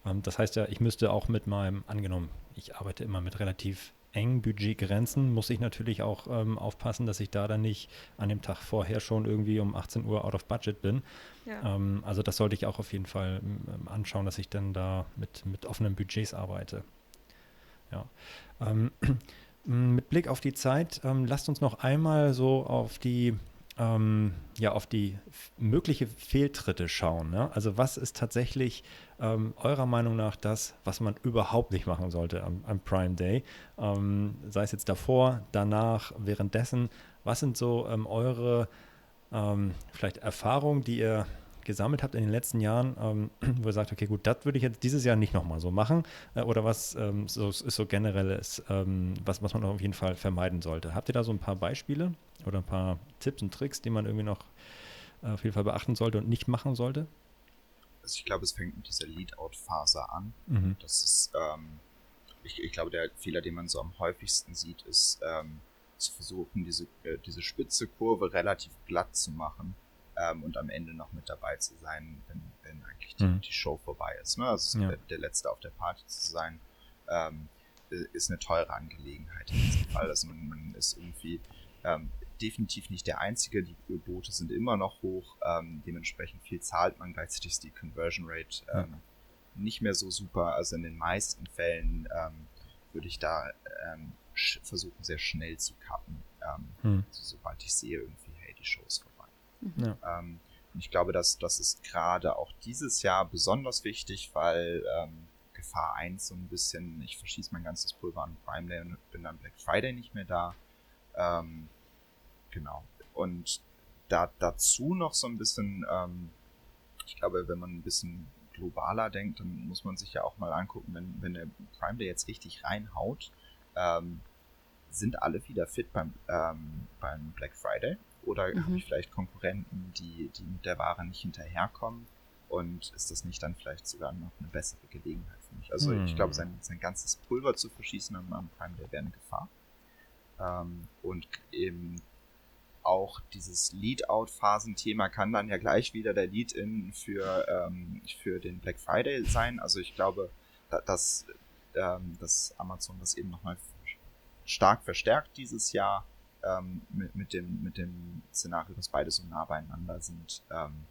Ähm, das heißt ja, ich müsste auch mit meinem, angenommen, ich arbeite immer mit relativ engen Budgetgrenzen muss ich natürlich auch ähm, aufpassen, dass ich da dann nicht an dem Tag vorher schon irgendwie um 18 Uhr out of budget bin. Ja. Ähm, also das sollte ich auch auf jeden Fall ähm, anschauen, dass ich dann da mit, mit offenen Budgets arbeite. Ja. Ähm, <clears throat> mit Blick auf die Zeit, ähm, lasst uns noch einmal so auf die ähm, ja, auf die mögliche Fehltritte schauen. Ne? Also was ist tatsächlich ähm, eurer Meinung nach das, was man überhaupt nicht machen sollte am, am Prime Day? Ähm, sei es jetzt davor, danach, währenddessen. Was sind so ähm, eure ähm, vielleicht Erfahrungen, die ihr gesammelt habt in den letzten Jahren, ähm, <clears throat> wo ihr sagt, okay, gut, das würde ich jetzt dieses Jahr nicht nochmal so machen? Äh, oder was ähm, so, ist so generelles, ähm, was, was man auf jeden Fall vermeiden sollte? Habt ihr da so ein paar Beispiele oder ein paar Tipps und Tricks, die man irgendwie noch äh, auf jeden Fall beachten sollte und nicht machen sollte? Also ich glaube, es fängt mit dieser Lead-Out-Phase an. Mhm. Das ist, ähm, ich, ich, glaube, der Fehler, den man so am häufigsten sieht, ist ähm, zu versuchen, diese, äh, diese spitze Kurve relativ glatt zu machen ähm, und am Ende noch mit dabei zu sein, wenn, wenn eigentlich die, mhm. die Show vorbei ist. Ne? Also ja. der, Letzte auf der Party zu sein, ähm, ist eine teure Angelegenheit in diesem Fall. Also man, man ist irgendwie ähm, definitiv nicht der Einzige. Die Boote sind immer noch hoch. Ähm, dementsprechend viel zahlt man. Gleichzeitig ist die Conversion Rate ähm, ja. nicht mehr so super. Also in den meisten Fällen ähm, würde ich da ähm, versuchen, sehr schnell zu cutten. Ähm, hm. also, sobald ich sehe, irgendwie, hey, die Show ist vorbei. Ja. Ähm, ich glaube, dass das ist gerade auch dieses Jahr besonders wichtig, weil ähm, Gefahr 1 so ein bisschen, ich verschieße mein ganzes Pulver an Prime Day und bin dann Black Friday nicht mehr da. Ähm, genau. Und da dazu noch so ein bisschen, ähm, ich glaube, wenn man ein bisschen globaler denkt, dann muss man sich ja auch mal angucken, wenn, wenn der Prime Day jetzt richtig reinhaut, ähm, sind alle wieder fit beim, ähm, beim Black Friday? Oder mhm. habe ich vielleicht Konkurrenten, die, die mit der Ware nicht hinterherkommen? Und ist das nicht dann vielleicht sogar noch eine bessere Gelegenheit für mich? Also mhm. ich glaube, sein, sein ganzes Pulver zu verschießen am, am Prime, der wäre eine Gefahr. Ähm, und eben auch dieses Lead-Out-Phasen-Thema kann dann ja gleich wieder der Lead-In für, ähm, für den Black Friday sein. Also ich glaube, dass, ähm, dass Amazon das eben nochmal stark verstärkt dieses Jahr ähm, mit, mit, dem, mit dem Szenario, dass beide so nah beieinander sind, ähm,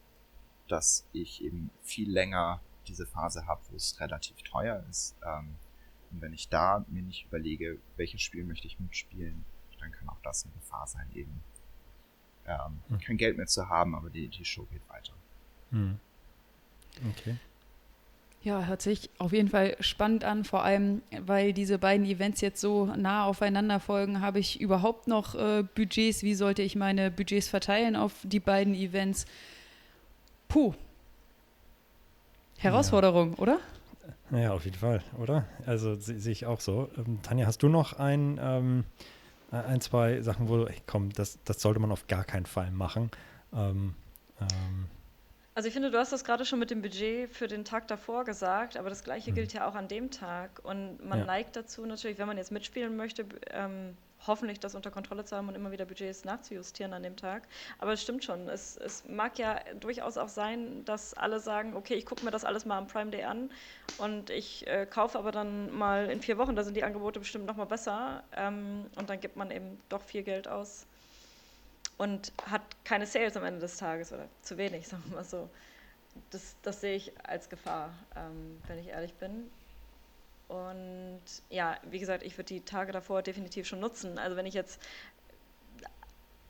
dass ich eben viel länger diese Phase habe, wo es relativ teuer ist. Ähm, und wenn ich da mir nicht überlege, welches Spiel möchte ich mitspielen, dann kann auch das eine Gefahr sein, eben ähm, hm. kein Geld mehr zu haben, aber die, die Show geht weiter. Hm. Okay. Ja, hört sich auf jeden Fall spannend an, vor allem, weil diese beiden Events jetzt so nah aufeinander folgen. Habe ich überhaupt noch äh, Budgets? Wie sollte ich meine Budgets verteilen auf die beiden Events? Puh. Herausforderung, ja. oder? Ja, auf jeden Fall, oder? Also sehe ich auch so. Ähm, Tanja, hast du noch ein, ähm, ein, zwei Sachen, wo du, ey, komm, das, das sollte man auf gar keinen Fall machen? Ähm, ähm, also ich finde, du hast das gerade schon mit dem Budget für den Tag davor gesagt, aber das gleiche mhm. gilt ja auch an dem Tag. Und man ja. neigt dazu natürlich, wenn man jetzt mitspielen möchte, ähm, hoffentlich das unter Kontrolle zu haben und immer wieder Budgets nachzujustieren an dem Tag. Aber es stimmt schon, es, es mag ja durchaus auch sein, dass alle sagen, okay, ich gucke mir das alles mal am Prime Day an und ich äh, kaufe aber dann mal in vier Wochen, da sind die Angebote bestimmt nochmal besser ähm, und dann gibt man eben doch viel Geld aus und hat keine Sales am Ende des Tages oder zu wenig, <laughs> sagen wir mal so. Das, das sehe ich als Gefahr, ähm, wenn ich ehrlich bin. Und ja, wie gesagt, ich würde die Tage davor definitiv schon nutzen. Also wenn ich jetzt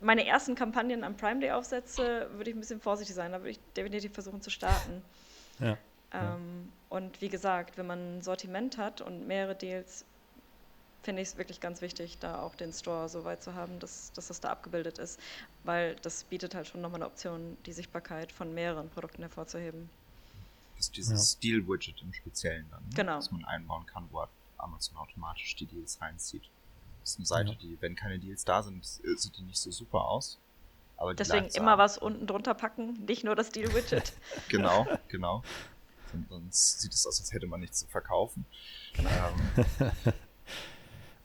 meine ersten Kampagnen am Prime Day aufsetze, würde ich ein bisschen vorsichtig sein. Da würde ich definitiv versuchen zu starten. Ja, ähm, ja. Und wie gesagt, wenn man ein Sortiment hat und mehrere Deals, finde ich es wirklich ganz wichtig, da auch den Store so weit zu haben, dass, dass das da abgebildet ist. Weil das bietet halt schon nochmal eine Option, die Sichtbarkeit von mehreren Produkten hervorzuheben ist dieses ja. Deal-Widget im Speziellen dann, ne? genau. das man einbauen kann, wo Amazon automatisch die Deals reinzieht. Das ist eine Seite, ja. die, wenn keine Deals da sind, äh, sieht die nicht so super aus. Aber Deswegen immer was unten drunter packen, nicht nur das Deal-Widget. <laughs> genau, <laughs> genau. Sonst sieht es aus, als hätte man nichts zu verkaufen. Genau. Ähm, <laughs>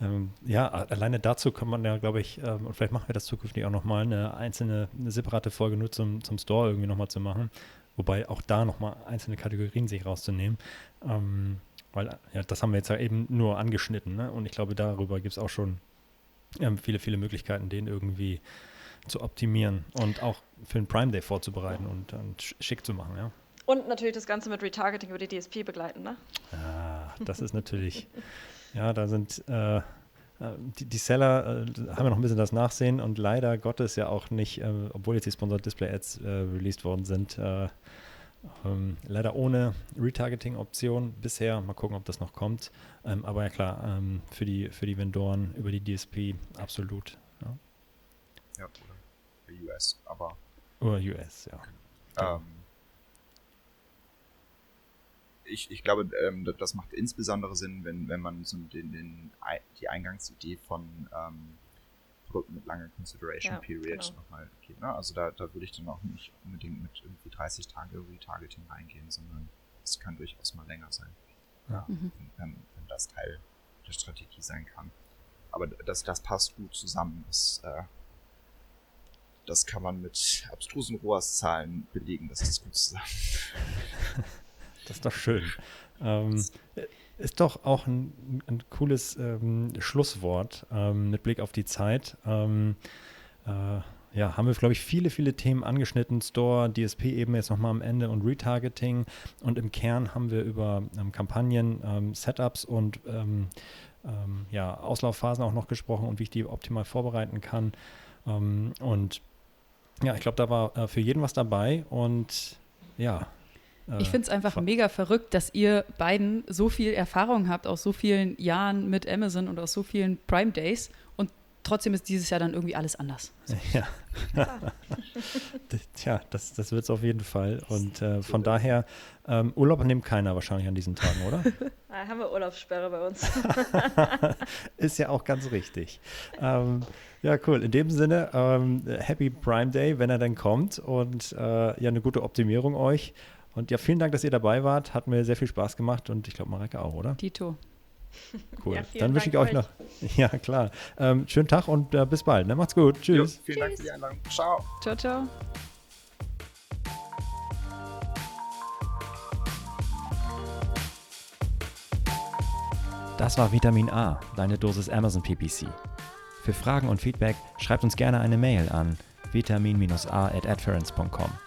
ähm, ja, alleine dazu kann man ja, glaube ich, ähm, und vielleicht machen wir das zukünftig auch nochmal, eine einzelne, eine separate Folge nur zum, zum Store irgendwie nochmal zu machen, Wobei auch da nochmal einzelne Kategorien sich rauszunehmen. Ähm, weil ja, das haben wir jetzt ja eben nur angeschnitten. Ne? Und ich glaube, darüber gibt es auch schon ähm, viele, viele Möglichkeiten, den irgendwie zu optimieren und auch für den Prime Day vorzubereiten und, und schick zu machen. Ja? Und natürlich das Ganze mit Retargeting über die DSP begleiten. Ne? Ja, das ist natürlich, <laughs> ja, da sind. Äh, äh, die, die, Seller äh, haben ja noch ein bisschen das Nachsehen und leider Gottes ja auch nicht, äh, obwohl jetzt die Sponsored Display Ads äh, released worden sind, äh, ähm, leider ohne Retargeting-Option bisher. Mal gucken, ob das noch kommt. Ähm, aber ja klar, ähm, für, die, für die Vendoren über die DSP absolut. Ja, ja oder US, aber. Oder US, ja. Ähm, ich, ich glaube, ähm, das macht insbesondere Sinn, wenn, wenn man so den, den, die Eingangsidee von ähm, Produkten mit langer Consideration ja, Period genau. nochmal geht. Ne? Also da, da würde ich dann auch nicht unbedingt mit irgendwie 30 Tage Retargeting reingehen, sondern es kann durchaus mal länger sein. Ja. Mhm. Wenn, wenn, das Teil der Strategie sein kann. Aber das, das passt gut zusammen. Das, äh, das kann man mit abstrusen ROAS-Zahlen belegen, dass das gut zusammen. <laughs> Das ist doch schön. Ähm, ist doch auch ein, ein cooles ähm, Schlusswort ähm, mit Blick auf die Zeit. Ähm, äh, ja, haben wir, glaube ich, viele, viele Themen angeschnitten. Store, DSP eben jetzt nochmal am Ende und Retargeting. Und im Kern haben wir über ähm, Kampagnen, ähm, Setups und ja, Auslaufphasen auch noch gesprochen und wie ich die optimal vorbereiten kann. und ja, ich glaube, da war äh, für jeden was dabei. Und ja, ich finde es einfach mega verrückt, dass ihr beiden so viel Erfahrung habt aus so vielen Jahren mit Amazon und aus so vielen Prime Days und trotzdem ist dieses Jahr dann irgendwie alles anders. <laughs> Ja. <laughs> Tja, das, das wird es auf jeden Fall. Und äh, von daher, ähm, Urlaub nimmt keiner wahrscheinlich an diesen Tagen, oder? <laughs> Da haben wir Urlaubssperre bei uns. ist ja auch ganz richtig. Ähm, ja, cool. In dem Sinne, ähm, Happy Prime Day, wenn er dann kommt und äh, ja, eine gute Optimierung euch. Und ja, vielen Dank, dass ihr dabei wart. Hat mir sehr viel Spaß gemacht und ich glaube, Mareke auch, oder? Tito. Cool. <laughs> Ja, Dann wünsche ich euch noch. <laughs> Ja, klar. Ähm, schönen Tag und äh, bis bald. Ne? Macht's gut. Jo, Tschüss. vielen Dank für die Einladung. Ciao. Ciao, ciao. Das war Vitamin A, deine Dosis Amazon PPC. Für Fragen und Feedback schreibt uns gerne eine Mail an vitamin-a at adference.com.